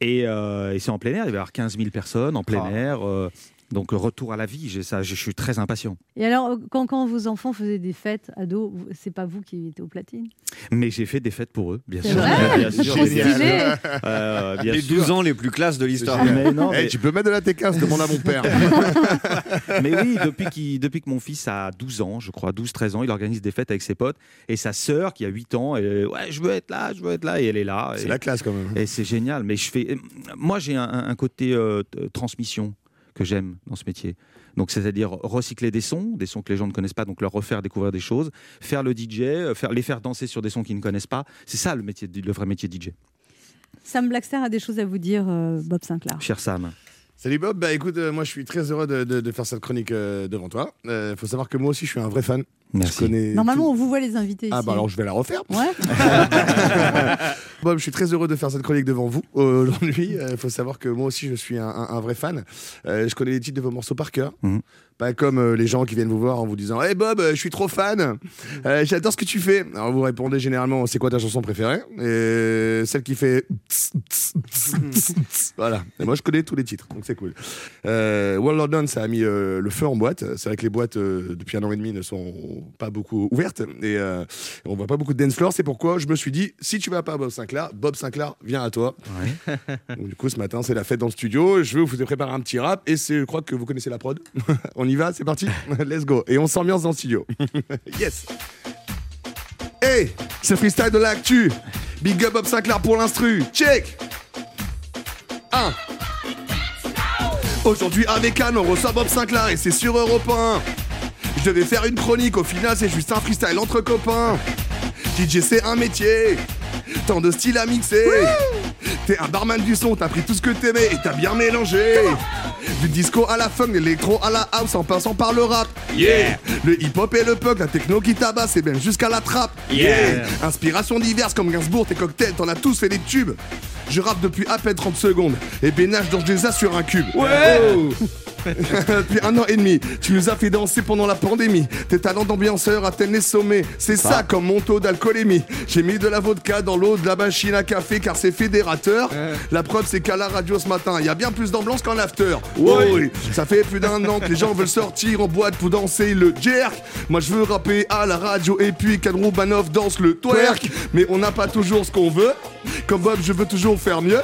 S10: Et, euh, et c'est en plein air. Il va y avoir 15 000 personnes en plein
S3: Ah.
S10: air. euh, donc, le retour à la vie, j'ai ça, je suis très impatient.
S2: Et alors euh, quand, quand vos enfants faisaient des fêtes ados, c'est pas vous qui étiez au platine?
S10: Mais j'ai fait des fêtes pour eux, bien sûr.
S2: vrai
S10: Bien sûr, bien sûr. Euh, bien
S3: Les
S10: sûr.
S3: 12 ans les plus classes de l'histoire.
S10: Mais non,
S5: Eh, tu peux mettre de la T15, demande à mon père.
S10: Mais oui, depuis, depuis que mon fils a 12 ans, je crois, 12-13 ans, il organise des fêtes avec ses potes. Et sa sœur, qui a 8 ans, elle est, ouais, je veux être là, je veux être là. Et elle est là.
S5: C'est
S10: Et-
S5: la classe quand même.
S10: Et c'est génial. Mais je fais. Moi, j'ai un, un côté euh, transmission que j'aime dans ce métier. Donc, c'est-à-dire recycler des sons, des sons que les gens ne connaissent pas, donc leur refaire découvrir des choses, faire le DJ, euh, faire, les faire danser sur des sons qu'ils ne connaissent pas. C'est ça le, métier, le vrai métier de DJ.
S2: Sam Blackster a des choses à vous dire, euh, Bob Sinclair.
S10: Cher Sam.
S5: Salut Bob, bah écoute, euh, moi je suis très heureux de, de- de faire cette chronique euh, devant toi. Il faut savoir que moi aussi je suis un vrai fan.
S10: Merci.
S5: Je connais
S2: Normalement
S5: tout-
S2: on vous voit les invités
S5: Ah
S2: ici.
S5: bah alors je vais la refaire.
S2: Ouais.
S5: Bob, je suis très heureux de faire cette chronique devant vous euh, aujourd'hui. Il faut savoir que moi aussi je suis un, un- un vrai fan. Euh, je connais les titres de vos morceaux par cœur.
S10: Mhm.
S5: Pas comme euh, les gens qui viennent vous voir en vous disant Hey Bob, euh, je suis trop fan, Euh, j'adore ce que tu fais. Alors vous répondez généralement C'est quoi ta chanson préférée? Et celle qui fait Voilà. Et moi je connais tous les titres, donc c'est cool. Euh, Wall London, ça a mis euh, le feu en boîte. C'est vrai que les boîtes euh, depuis un an et demi ne sont pas beaucoup ouvertes et euh, on voit pas beaucoup de dance floor. C'est pourquoi je me suis dit si tu vas pas à Bob Sinclair, Bob Sinclair vient à toi. Donc, du coup, ce matin, c'est la fête dans le studio. Je veux vous préparer un petit rap et je crois que vous connaissez la prod. on y va, c'est parti Let's go. Et on s'ambiance dans le studio. yes Hey C'est freestyle de l'actu. Big up Bob Sinclair pour l'instru. Check 1 Aujourd'hui avec Anne, on reçoit Bob Sinclair et c'est sur Europe 1. Je devais faire une chronique, au final c'est juste un freestyle entre copains. DJ c'est un métier, tant de styles à mixer. T'es un barman du son, t'as pris tout ce que t'aimais et t'as bien mélangé. Du disco à la funk, de l'électro à la house en passant par le rap. Yeah Le hip hop et le punk, la techno qui tabasse et même jusqu'à la trappe.
S10: Yeah.
S5: Inspirations diverses comme Gainsbourg, tes cocktails, t'en as tous fait des tubes. Je rappe depuis à peine 30 secondes et Bénage danse des as sur un cube.
S10: Ouais.
S5: Oh. Depuis un an et demi, tu nous as fait danser pendant la pandémie. Tes talents d'ambianceur atteignent les sommets. C'est ça comme mon taux d'alcoolémie. J'ai mis de la vodka dans l'eau de la machine à café car c'est fédérateur. La preuve, c'est qu'à la radio ce matin, il y a bien plus d'ambiance qu'en after. Oui, ça fait plus d'un an que les gens veulent sortir en boîte pour danser le jerk. Moi, je veux rapper à la radio et puis Kadrou Banov danse le twerk. Mais on n'a pas toujours ce qu'on veut. Comme Bob, je veux toujours faire mieux.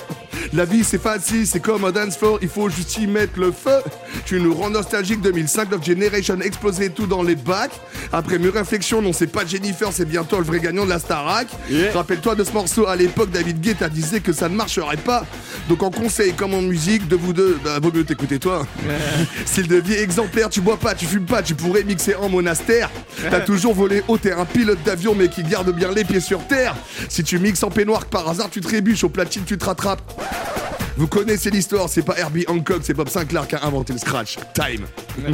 S5: La vie c'est facile, c'est comme un dance floor, il faut juste y mettre le feu. Tu nous rends nostalgique 2005, Love Generation explosé tout dans les bacs. Après mes réflexions, non c'est pas Jennifer, c'est bientôt le vrai gagnant de la Starac. Rappelle-toi de ce morceau à l'époque, David Guetta disait que ça ne marcherait pas. Donc en conseil comme en musique, de vous deux, bah vaut mieux t'écouter toi. Style de vie exemplaire, tu bois pas, tu fumes pas, tu pourrais mixer en monastère. T'as toujours volé haut, t'es un pilote d'avion mais qui garde bien les pieds sur terre. Si tu mixes en peignoir que par hasard tu trébuches, au platine tu te rattrapes. Vous connaissez l'histoire, c'est pas Herbie Hancock, c'est Bob Sinclair qui a inventé scratch. Time.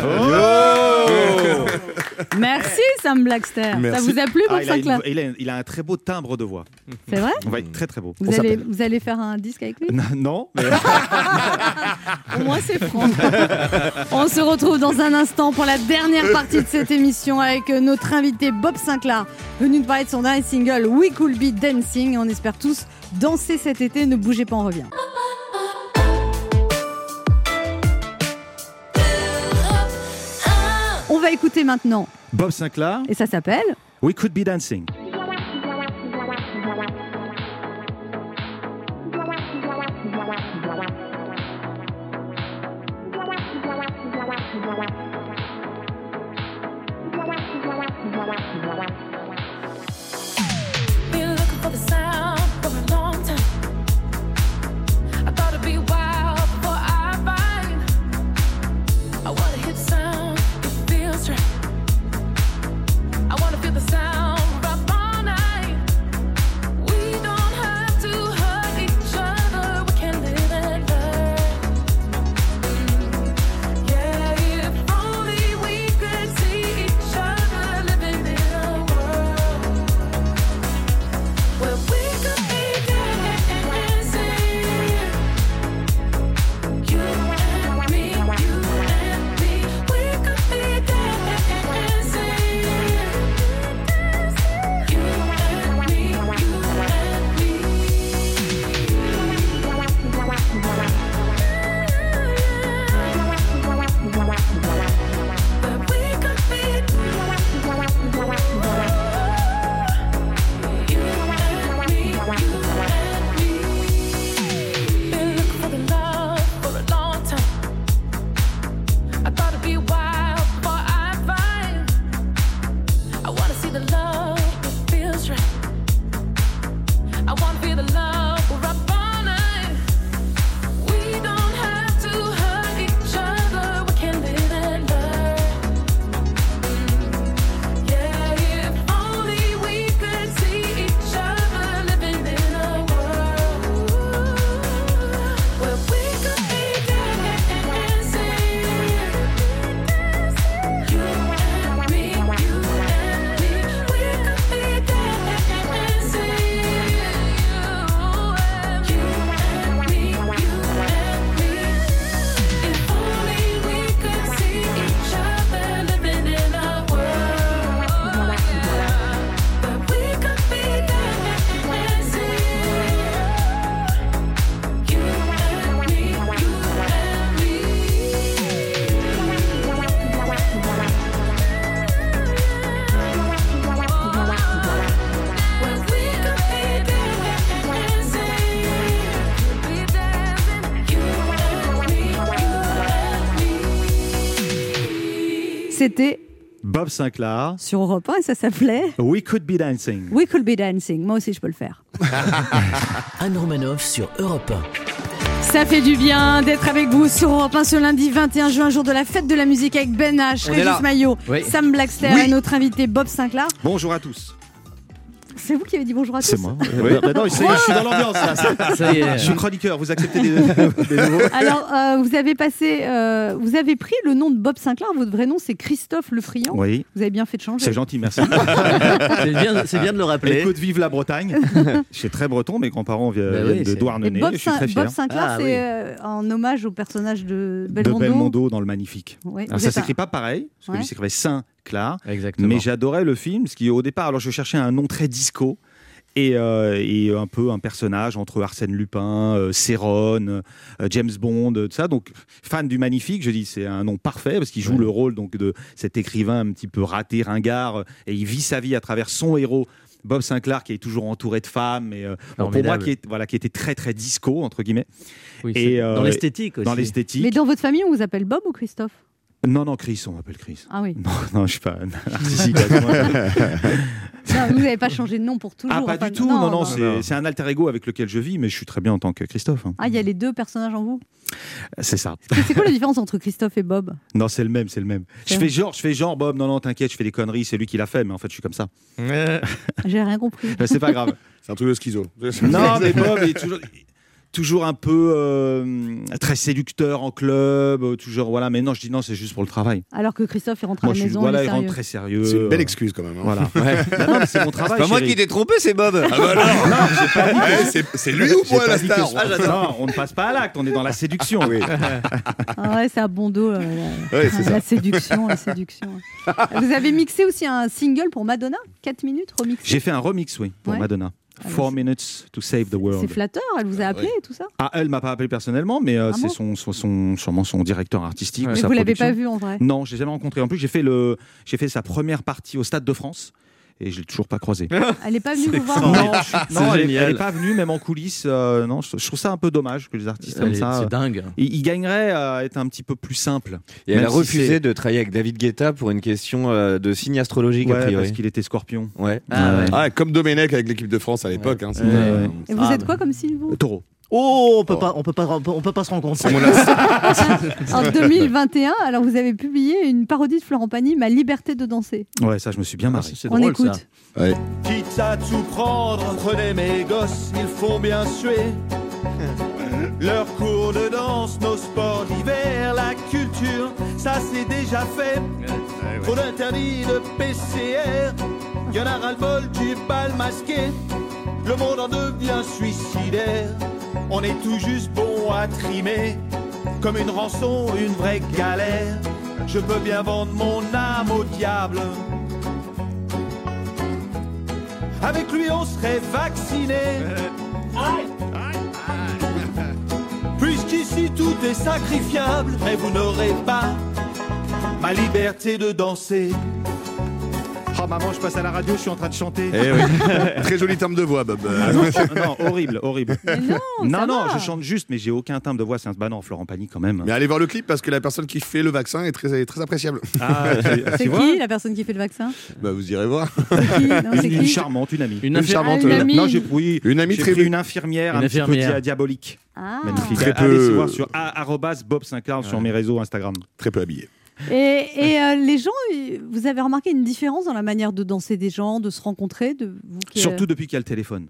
S2: Merci Sam Blackster. Ça vous a plu
S10: Ah,
S2: Bob
S10: il, a une-
S2: Sinclair
S10: il a- il a un très beau timbre de voix.
S2: C'est vrai
S10: Ouais, très très beau.
S2: vous allez, vous allez faire un disque avec lui
S10: Non, mais
S2: Au moins c'est franc. On se retrouve dans un instant pour la dernière partie de cette émission avec notre invité Bob Sinclair, venu nous parler de son dernier single We Could Be Dancing. On espère tous danser cet été. Ne bougez pas, on revient. Va écouter maintenant,
S10: Bob Sinclair,
S2: et ça s'appelle
S10: We Could Be Dancing.
S12: Been looking for the sound
S2: c'était
S10: Bob Sinclair,
S2: sur Europe 1 et ça s'appelait
S10: We Could Be Dancing.
S2: We Could Be Dancing. Moi aussi, je peux le faire.
S1: Anne Romanoff sur Europe
S2: Ça fait du bien d'être avec vous sur Europe 1 ce lundi 21 juin, jour de la fête de la musique avec Ben H. Régis Maillot,
S10: Oui.
S2: Sam Blackster
S10: Oui.
S2: et notre invité Bob Sinclair.
S10: Bonjour à tous.
S2: C'est vous qui avez dit bonjour à tous
S10: C'est moi. Oui, bah non, est, je suis dans l'ambiance. Je suis chroniqueur, vous acceptez des, des nouveaux
S2: Alors, euh, vous avez passé, euh, vous avez pris le nom de Bob Sinclair. Votre vrai nom, c'est Christophe Le Friand.
S10: Oui.
S2: Vous avez bien fait de changer.
S10: C'est gentil, merci.
S4: C'est bien- de le rappeler.
S10: Écoute, vive la Bretagne. je suis très breton, mes grands-parents viennent,
S4: Bah oui,
S10: viennent de Douarnenez.
S2: Bob,
S10: Je suis
S2: Sin-
S10: très fier.
S2: Bob Sinclair,
S4: Ah,
S2: c'est
S4: oui.
S2: euh, en hommage au personnage de
S10: de
S2: Belmondo.
S10: Belmondo dans le Magnifique.
S2: Oui,
S10: Alors, ça
S2: un-
S10: s'écrit pas pareil, parce que
S2: Ouais.
S10: lui s'écrivait
S4: Exactement.
S10: Mais j'adorais le film, parce qu'au départ, alors je cherchais un nom très disco. Et, euh, et un peu un personnage entre Arsène Lupin, euh, Céron, euh, James Bond, tout ça. Donc, fan du Magnifique, je dis c'est un nom parfait parce qu'il joue le rôle donc de cet écrivain un petit peu raté, ringard, et il vit sa vie à travers son héros. Bob Sinclair qui est toujours entouré de femmes et euh, bon, pour moi qui est voilà qui était très très disco entre guillemets
S4: Oui,
S10: et euh,
S4: dans l'esthétique aussi.
S10: dans l'esthétique
S2: Mais dans votre famille, on vous appelle Bob ou Christophe?
S10: Non non Chris on m'appelle Chris
S2: Ah oui.
S10: non non je suis pas narcissique.
S2: Non, vous n'avez pas changé de nom pour toujours.
S10: ah pas
S2: enfin,
S10: du tout non non, c'est c'est un alter ego avec lequel je vis mais je suis très bien en tant que Christophe hein.
S2: Ah, il y a les deux personnages en vous?
S10: c'est ça
S2: C'est quoi la différence entre Christophe et Bob?
S10: Non c'est le même c'est le même je fais genre je fais genre Bob non non t'inquiète je fais des conneries c'est lui qui l'a fait mais en fait je suis comme ça
S2: J'ai rien compris.
S10: C'est pas grave
S5: C'est un truc de schizo.
S10: non mais Bob il est toujours toujours un peu euh, très séducteur en club euh, toujours voilà mais non je dis non c'est juste pour le travail
S2: Alors que Christophe est rentré
S10: moi
S2: à la maison,
S10: voilà
S2: il
S10: il
S2: est
S10: rentre très sérieux
S5: C'est une belle excuse quand même. hein.
S10: voilà non, c'est mon travail
S3: C'est pas moi qui t'ai trompé, c'est Bob.
S5: Ah bah alors
S10: non j'ai pas dit que-
S5: Eh, c'est- C'est lui ou moi
S10: pas
S5: la
S10: que-
S5: star
S10: Ah, non, on ne passe pas à l'acte, on est dans la séduction.
S2: Ah ouais, c'est à bon dos. euh, la-
S10: Ouais, c'est
S2: la
S10: ça.
S2: séduction, la séduction. Vous avez mixé aussi un single pour Madonna, 4 minutes remixé.
S10: J'ai fait un remix, oui, pour
S2: Ouais.
S10: Madonna. Four minutes to save the
S2: C'est
S10: world.
S2: flatteur, elle vous a appelé et tout ça?
S10: Ah, elle m'a pas appelé personnellement, mais euh,
S2: Ah
S10: c'est son, son, son- sûrement son directeur artistique. ou
S2: Mais
S10: sa
S2: vous l'avez pas vu en vrai?
S10: Non, je l'ai jamais rencontré. En plus, j'ai fait le, j'ai fait sa première partie au Stade de France. Et je l'ai toujours pas croisé.
S2: Elle n'est pas venue vous voir
S10: Non, non, elle, est- elle est pas venue, même en coulisses. euh, non, je, je trouve ça un peu dommage que les artistes
S4: Elle
S10: comme
S4: est-
S10: ça.
S4: c'est
S10: euh,
S4: dingue.
S10: Ils, ils gagneraient à être un petit peu plus simples.
S3: Et elle a
S10: si
S3: refusé de travailler avec David Guetta pour une question euh, de signe astrologique, a priori.
S10: parce qu'il était scorpion.
S3: Ouais.
S10: Ah ouais.
S5: Ah, comme Domenech avec l'équipe de France à l'époque. hein,
S10: Ouais.
S2: Et vous
S4: Ah,
S2: êtes quoi comme signe vous?
S10: Taureau.
S4: Oh, on peut pas, on peut pas, on peut, on peut pas se rencontrer.
S2: En 2021, alors vous avez publié une parodie de Florent Pagny, Ma liberté de danser.
S10: Ouais, ça, je me suis bien marré.
S4: Ah, C'est
S2: On
S4: drôle
S2: écoute.
S4: ça.
S5: Ouais.
S6: Quitte à tout prendre, prenez mes gosses, ils font bien suer. Leurs cours de danse, nos sports d'hiver, la culture, ça c'est déjà fait. Trop d'interdits de PCR, y en a ras-le-bol du bal masqué. Le monde en devient suicidaire, on est tout juste bon à trimer. Comme une rançon, une vraie galère. Je peux bien vendre mon âme au diable. Avec lui, on serait vacciné. Puisqu'ici tout est sacrifiable, mais vous n'aurez pas ma liberté de danser.
S10: Oh maman, je passe à la radio, je suis en train de chanter.
S5: Eh oui. Très joli terme de voix, Bob.
S10: Ah non, non, horrible, horrible.
S2: non,
S10: non, je chante juste, mais j'ai aucun timbre de voix. C'est un bah non, Florent Pagny quand même.
S5: Mais allez voir le clip parce que la personne qui fait le vaccin est très, très appréciable.
S10: Ah,
S2: C'est qui la personne qui fait le vaccin
S5: Bah, vous irez voir.
S2: Non,
S10: une, charmante, une amie.
S4: Une,
S5: Une charmante.
S2: Ah, une amie.
S10: Non, j'ai oui,
S5: Une amie très
S10: une infirmière
S4: Une
S10: un petit peu diabolique.
S2: Ah.
S10: Magnifique.
S5: Très
S10: Allez
S5: peu-
S10: voir sur Bob Sinclair sur mes réseaux Instagram.
S5: Très peu habillé.
S2: Et, et, euh, les gens, vous avez remarqué une différence dans la manière de danser des gens, de se rencontrer, de vous qui, euh,
S10: Surtout depuis qu'il y a le téléphone.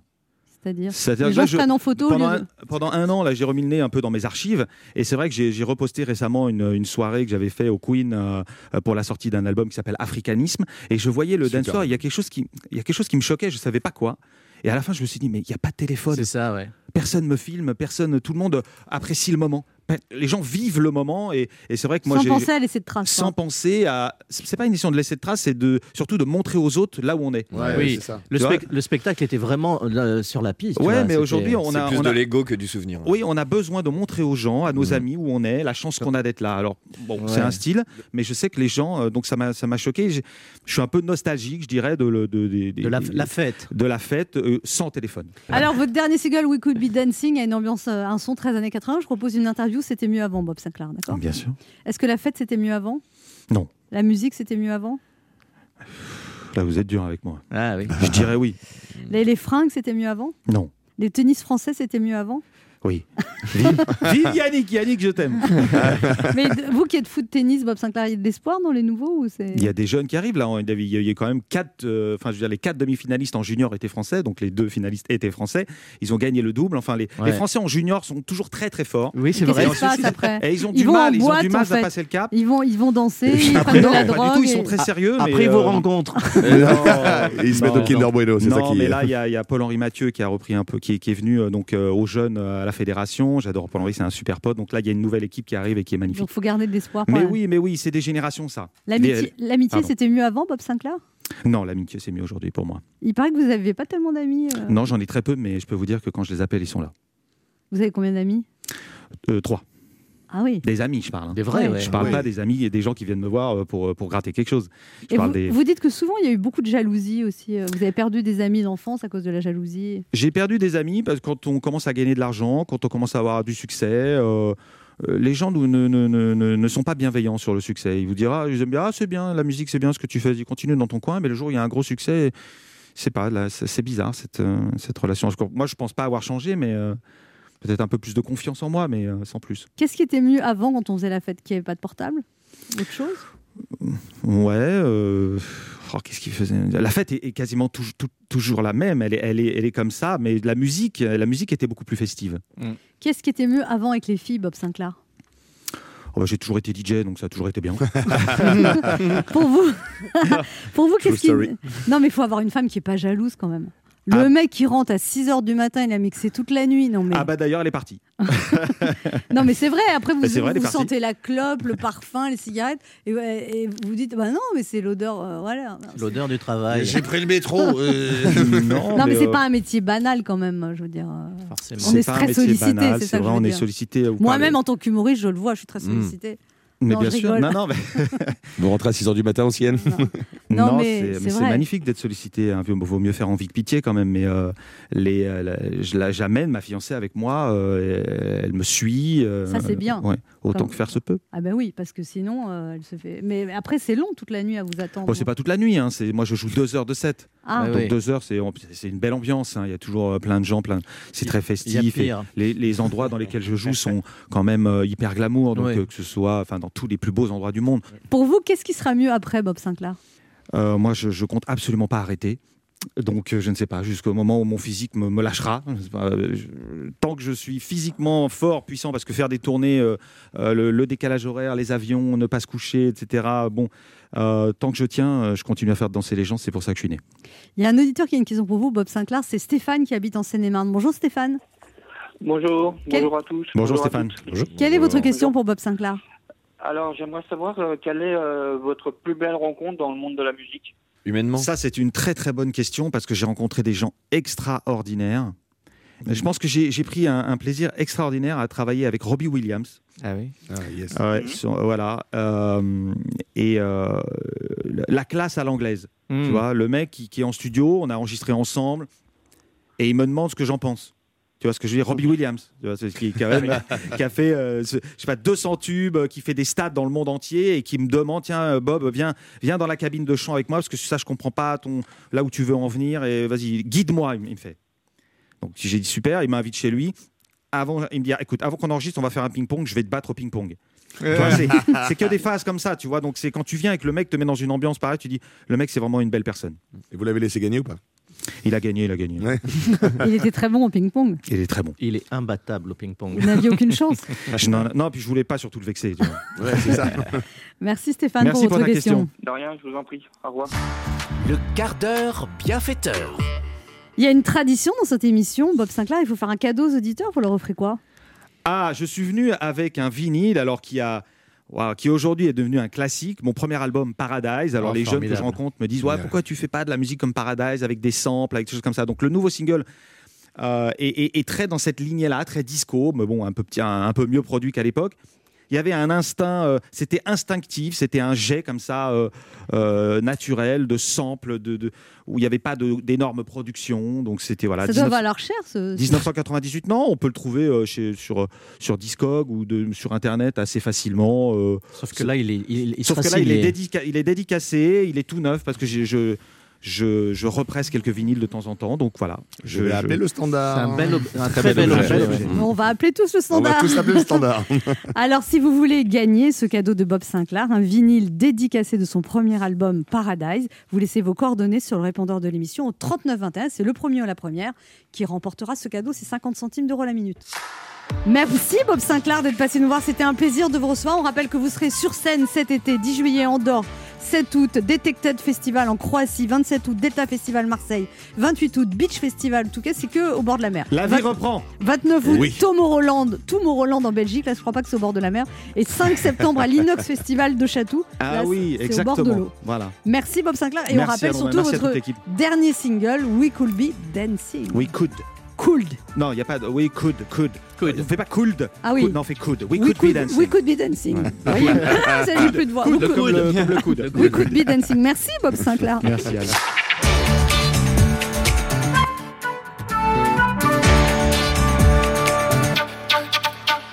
S2: c'est-à-dire les gens
S10: je-
S2: prennent en photo.
S10: pendant,
S2: de-
S10: un, pendant un an, là, j'ai remis le nez un peu dans mes archives. Et c'est vrai que j'ai reposté récemment une, une soirée que j'avais fait au Queen euh, pour la sortie d'un album qui s'appelle Africanisme. Et je voyais le
S5: Super.
S10: dance floor. Il y a quelque chose qui, il y a quelque chose qui me choquait. Je savais pas quoi. Et à la fin, je me suis dit, mais il n'y a pas de téléphone.
S4: C'est ça, ouais.
S10: Personne me filme, personne, tout le monde apprécie le moment. Pe- Les gens vivent le moment et, et c'est vrai que moi
S2: sans penser à laisser de traces.
S10: sans
S2: hein.
S10: penser à c'est pas une question de laisser de traces, c'est de surtout de montrer aux autres là où on est.
S5: Ouais,
S4: oui.
S5: c'est ça.
S4: Le, spectacle était vraiment euh, sur la piste. tu
S10: Ouais,
S4: vois,
S10: mais aujourd'hui on
S3: C'est
S10: a
S3: plus
S10: on
S3: de l'ego que du souvenir.
S10: oui, on a besoin de montrer aux gens, à nos
S3: Mhm.
S10: amis où on est, la chance qu'on a d'être là. Alors, bon,
S4: Ouais.
S10: c'est un style, mais je sais que les gens, euh, donc ça m'a ça m'a choqué. Je suis un peu nostalgique, je dirais, de, le- de, des-
S4: de la, fête.
S10: de la fête euh, sans téléphone.
S2: Alors, votre dernier single, We Could Be Dancing, a une ambiance, euh, un son très années 80. Je propose une interview c'était mieux avant, Bob Sinclair, d'accord
S10: Bien sûr.
S2: Est-ce que la fête, c'était mieux avant
S10: Non.
S2: La musique, c'était mieux avant
S10: Là, vous êtes dur avec moi.
S4: Ah oui.
S10: Je dirais oui.
S2: les, les fringues, c'était mieux avant
S10: Non.
S2: Les tennis français, c'était mieux avant
S10: Oui. Vive, vive Yannick, Yannick, je t'aime.
S2: Mais vous qui êtes fou de tennis, Bob Sinclair, il y a de l'espoir dans les nouveaux ou.
S10: Il y a des jeunes qui arrivent là. Il y avait- il y a quand même quatre, euh, enfin je veux dire les quatre demi-finalistes en junior étaient français, donc les deux finalistes étaient français. Ils ont gagné le double. Enfin les,
S4: Ouais.
S10: les Français en junior sont toujours très très forts.
S4: Oui, c'est vrai.
S2: après
S10: Et ils ont
S2: Ils
S10: du mal, ils ont du
S2: en
S10: mal
S2: fait.
S10: à passer le cap.
S2: Ils vont, ils vont danser, ils
S10: Après,
S2: prennent de
S10: non,
S2: la
S10: du
S2: drogue.
S10: ils sont très sérieux. mais,
S4: Après vos
S10: euh,
S4: rencontres.
S5: Et ils se mettent au Kinder. Bueno, c'est ça
S10: Non,
S5: qui
S10: mais
S5: est.
S10: là, il y, a- il y a Paul-Henri Mathieu qui a repris un peu, qui est, venu euh, donc euh, aux jeunes à la fédération. J'adore Paul-Henri, c'est un super pote. Donc là, il y a une nouvelle équipe qui arrive et qui est magnifique.
S2: Donc faut garder de l'espoir.
S10: Mais oui, mais oui, c'est des générations ça.
S2: L'amitié,
S10: Les-
S2: c'était mieux avant, Bob Sinclair?
S10: Non, l'amitié, c'est mieux aujourd'hui pour moi.
S2: Il paraît que vous n'aviez pas tellement d'amis. euh.
S10: Non, j'en ai très peu, mais je peux vous dire que quand je les appelle, ils sont là.
S2: Vous avez combien d'amis?
S10: Euh, trois.
S2: Ah oui.
S10: Des amis, je parle. hein.
S4: Des vrais,
S2: Ouais.
S4: ouais.
S10: Je parle
S5: Oui.
S10: pas des amis et des gens qui viennent me voir euh, pour, pour gratter quelque chose. Je
S2: Et
S10: parle
S2: vous,
S10: des...
S2: vous dites que souvent il y a eu beaucoup de jalousie aussi. euh, Vous avez perdu des amis d'enfance à cause de la jalousie.
S10: J'ai perdu des amis parce que quand on commence à gagner de l'argent, quand on commence à avoir du succès, euh, euh, les gens ne, ne, ne, ne, ne sont pas bienveillants sur le succès. Ils vous diront, ah, ils aiment bien, ah, c'est bien, la musique, c'est bien ce que tu fais, dis, continue dans ton coin, mais le jour où il y a un gros succès, c'est pas, là, c'est c'est bizarre cette, euh, cette relation. Moi, je pense pas avoir changé, mais euh, peut-être un peu plus de confiance en moi, mais euh, sans plus.
S2: Qu'est-ce qui était mieux avant quand on faisait la fête Qu'il n'y avait pas de portable? Autre chose?
S10: Ouais. euh, oh, Qu'est-ce qu'il faisait? La fête est, est quasiment tou- tou- toujours la même. Elle est, elle, est, elle est comme ça, mais la musique, la musique était beaucoup plus festive.
S2: Qu'est-ce qui était mieux avant avec les filles, Bob Sinclair?
S10: Oh, bah, J'ai toujours été DJ, donc ça a toujours été bien.
S2: Pour vous, pour vous, qu'est-ce qui. Non, mais il faut avoir une femme qui est pas jalouse quand même. Le
S10: Ah.
S2: mec qui rentre à 6 h du matin, il a mixé toute la nuit. Non mais,
S10: Ah bah d'ailleurs, elle est partie.
S2: non, mais c'est vrai. Après, vous,
S10: vrai, est
S2: sentez la clope, le parfum, les cigarettes, et, vous dites bah non, mais c'est l'odeur. euh, voilà.
S4: L'odeur du travail.
S5: J'ai pris le métro. euh.
S10: non,
S2: Non, mais, c'est
S10: euh,
S2: pas un métier banal quand même. Je veux dire.
S4: Forcément.
S2: On est très sollicité, c'est ça que
S10: vrai,
S2: je veux
S10: on est
S2: dire.
S10: sollicité. vous
S2: Moi-même, en tant qu'humoriste, je le vois, je suis très
S5: Mm.
S2: sollicité.
S10: Mais
S2: Non,
S10: bien sûr. Non, non, mais,
S5: Vous rentrez à 6h du matin ancienne.
S2: Non,
S10: non,
S2: mais
S10: c'est magnifique d'être sollicité. Hein. Vaut mieux faire envie que pitié quand même. Mais euh, les, euh, la- j'amène ma fiancée avec moi. euh, elle me suit.
S2: Ça, c'est bien.
S10: ouais, autant
S2: Comme-
S10: que faire se peut.
S2: Ah ben oui, parce que sinon, euh, elle se fait. Mais après, c'est long toute la nuit à vous attendre.
S10: Bon, c'est pas toute la nuit. Hein. C'est moi, je joue deux heures de set.
S2: Ah,
S4: Ouais,
S10: Donc
S4: oui.
S10: deux heures, c'est c'est une belle ambiance. hein. Il y a toujours euh, plein de gens, plein. C'est très festif. et les, les endroits dans lesquels je joue sont quand même euh, hyper glamour. Donc euh, que ce soit, enfin, dans tous les plus beaux endroits du monde.
S2: Pour vous, qu'est-ce qui sera mieux après Bob Sinclair?
S10: Euh, moi, je, je compte absolument pas arrêter. Donc, euh, je ne sais pas, jusqu'au moment où mon physique me, me lâchera. Pas, euh, je- tant que je suis physiquement fort, puissant, parce que faire des tournées, euh, euh, le, le décalage horaire, les avions, ne pas se coucher, etc. Bon, euh, tant que je tiens, je continue à faire danser les gens. C'est pour ça que je suis né.
S2: Il y a un auditeur qui a une question pour vous, Bob Sinclair. C'est Stéphane qui habite en Seine-et-Marne. Bonjour Stéphane.
S13: Bonjour,
S2: Quel-
S13: bonjour à tous.
S10: Bonjour, Stéphane.
S13: toutes.
S2: Quelle est votre question pour Bob Sinclair?
S13: Alors, j'aimerais savoir euh, quelle est euh, votre plus belle rencontre dans le monde de la musique
S5: Humainement.
S10: Ça, c'est une très très bonne question parce que j'ai rencontré des gens extraordinaires. Je pense que j'ai pris un, un plaisir extraordinaire à travailler avec Robbie Williams.
S4: Ah oui.
S5: Ah, yes.
S10: Ouais, sur- voilà. Euh, et euh, la classe à l'anglaise.
S4: Hmm.
S10: Tu vois, le mec qui, qui est en studio, on a enregistré ensemble, et il me demande ce que j'en pense. Tu vois ce que je veux dire? Robbie Williams, tu vois, qui, qui, quand même, qui a fait, euh, ce- je sais pas, 200 tubes, euh, qui fait des stats dans le monde entier et qui me demande, tiens, euh, Bob, viens, viens dans la cabine de chant avec moi parce que ça, je comprends pas ton, là où tu veux en venir et vas-y, guide-moi, il, me- fait. Donc j'ai dit super, il m'invite chez lui. Avant, il me dit, écoute, avant qu'on enregistre, on va faire un ping-pong, je vais te battre au ping-pong. C'est que des phases comme ça, tu vois. Donc c'est quand tu viens et que le mec te met dans une ambiance pareille, tu dis, le mec c'est vraiment une belle personne.
S5: Et vous l'avez laissé gagner ou pas?
S10: Il a gagné, il a gagné.
S5: Ouais.
S2: Il était très bon au ping-pong.
S10: Il est très bon.
S4: Il est imbattable au ping-pong.
S2: Vous n'aviez aucune chance.
S10: Je- non, non, puis je voulais pas surtout le vexer. tu vois.
S5: Ouais, c'est ça.
S2: Merci Stéphane
S10: Merci
S2: pour
S10: pour
S2: votre
S10: ta
S2: question.
S10: question.
S13: De rien, je vous en prie. Au revoir.
S1: Le quart d'heure bienfaiteur.
S2: Il y a une tradition dans cette émission, Bob Sinclair. Il faut faire un cadeau aux auditeurs. Vous leur offrez quoi?
S10: Ah, je suis venu avec un vinyle, alors qui a. qui aujourd'hui est devenu un classique, mon premier album Paradise. Alors
S4: Oh,
S10: les jeunes que je rencontre me disent ouais, pourquoi tu fais pas de la musique comme Paradise avec des samples, avec des choses comme ça? Donc le nouveau single euh, est, est- est très dans cette lignée-là, très disco, mais bon un peu un peu mieux produit qu'à l'époque. Il y avait un instinct, euh, c'était instinctif, c'était un jet comme ça euh, euh, naturel de samples, de, de- où il n'y avait pas d'énormes productions. Donc c'était voilà.
S2: Ça doit
S10: 19
S2: valoir cher ce.
S10: 1998, non, on peut le trouver euh, chez, sur, sur Discog ou de, sur Internet assez facilement. euh.
S11: Sauf que là, il est, il, il
S10: Sauf que là, il est,
S11: signé.
S10: dédica- il est dédicacé, il est tout neuf parce que je, je, je represse quelques vinyles de temps en temps. Donc voilà.
S5: Je vais appeler le standard.
S4: C'est un bel ob- un
S5: Très
S4: très
S5: bel
S4: bel
S5: objet.
S2: On va appeler tous le
S5: On
S2: standard.
S5: va tous appeler le standard.
S2: Alors, si vous voulez gagner ce cadeau de Bob Sinclair, un vinyle dédicacé de son premier album Paradise, vous laissez vos coordonnées sur le répondeur de l'émission au 3921. C'est le premier ou la première qui remportera ce cadeau. C'est 50 centimes d'euros la minute. Merci Bob Sinclair d'être passé nous voir. C'était un plaisir de vous recevoir. On rappelle que vous serez sur scène cet été, 10 juillet Andorre, 7 août Detected Festival en Croatie, 27 août Delta Festival Marseille, 28 août Beach Festival. En tout cas, c'est que au bord de la mer.
S10: La vie reprend.
S2: 29 août,
S10: Oui.
S2: Tomorrowland, Tomorrowland en Belgique. Là, je crois pas que c'est au bord de la mer. Et 5 septembre à l'Inox Festival de Chatou.
S10: Ah
S2: Là,
S10: oui, exactement.
S2: au bord de l'eau.
S10: Voilà.
S2: Merci Bob Sinclair. Et on rappelle surtout votre dernier single, We Could Be Dancing.
S10: We could.
S2: Could.
S10: Non, il n'y a pas de. We could, could.
S11: Could.
S10: On fait pas could.
S2: Ah oui.
S10: Could, non, on fait could. We,
S2: We
S10: could, be dancing.
S2: We could be dancing.
S10: Ouais.
S2: Vous voyez Ça, j'ai plus de voix.
S10: Coude,
S2: could-
S10: le- comme le coude.
S2: We could be dancing. Merci Bob Sinclair.
S10: Merci, Alain.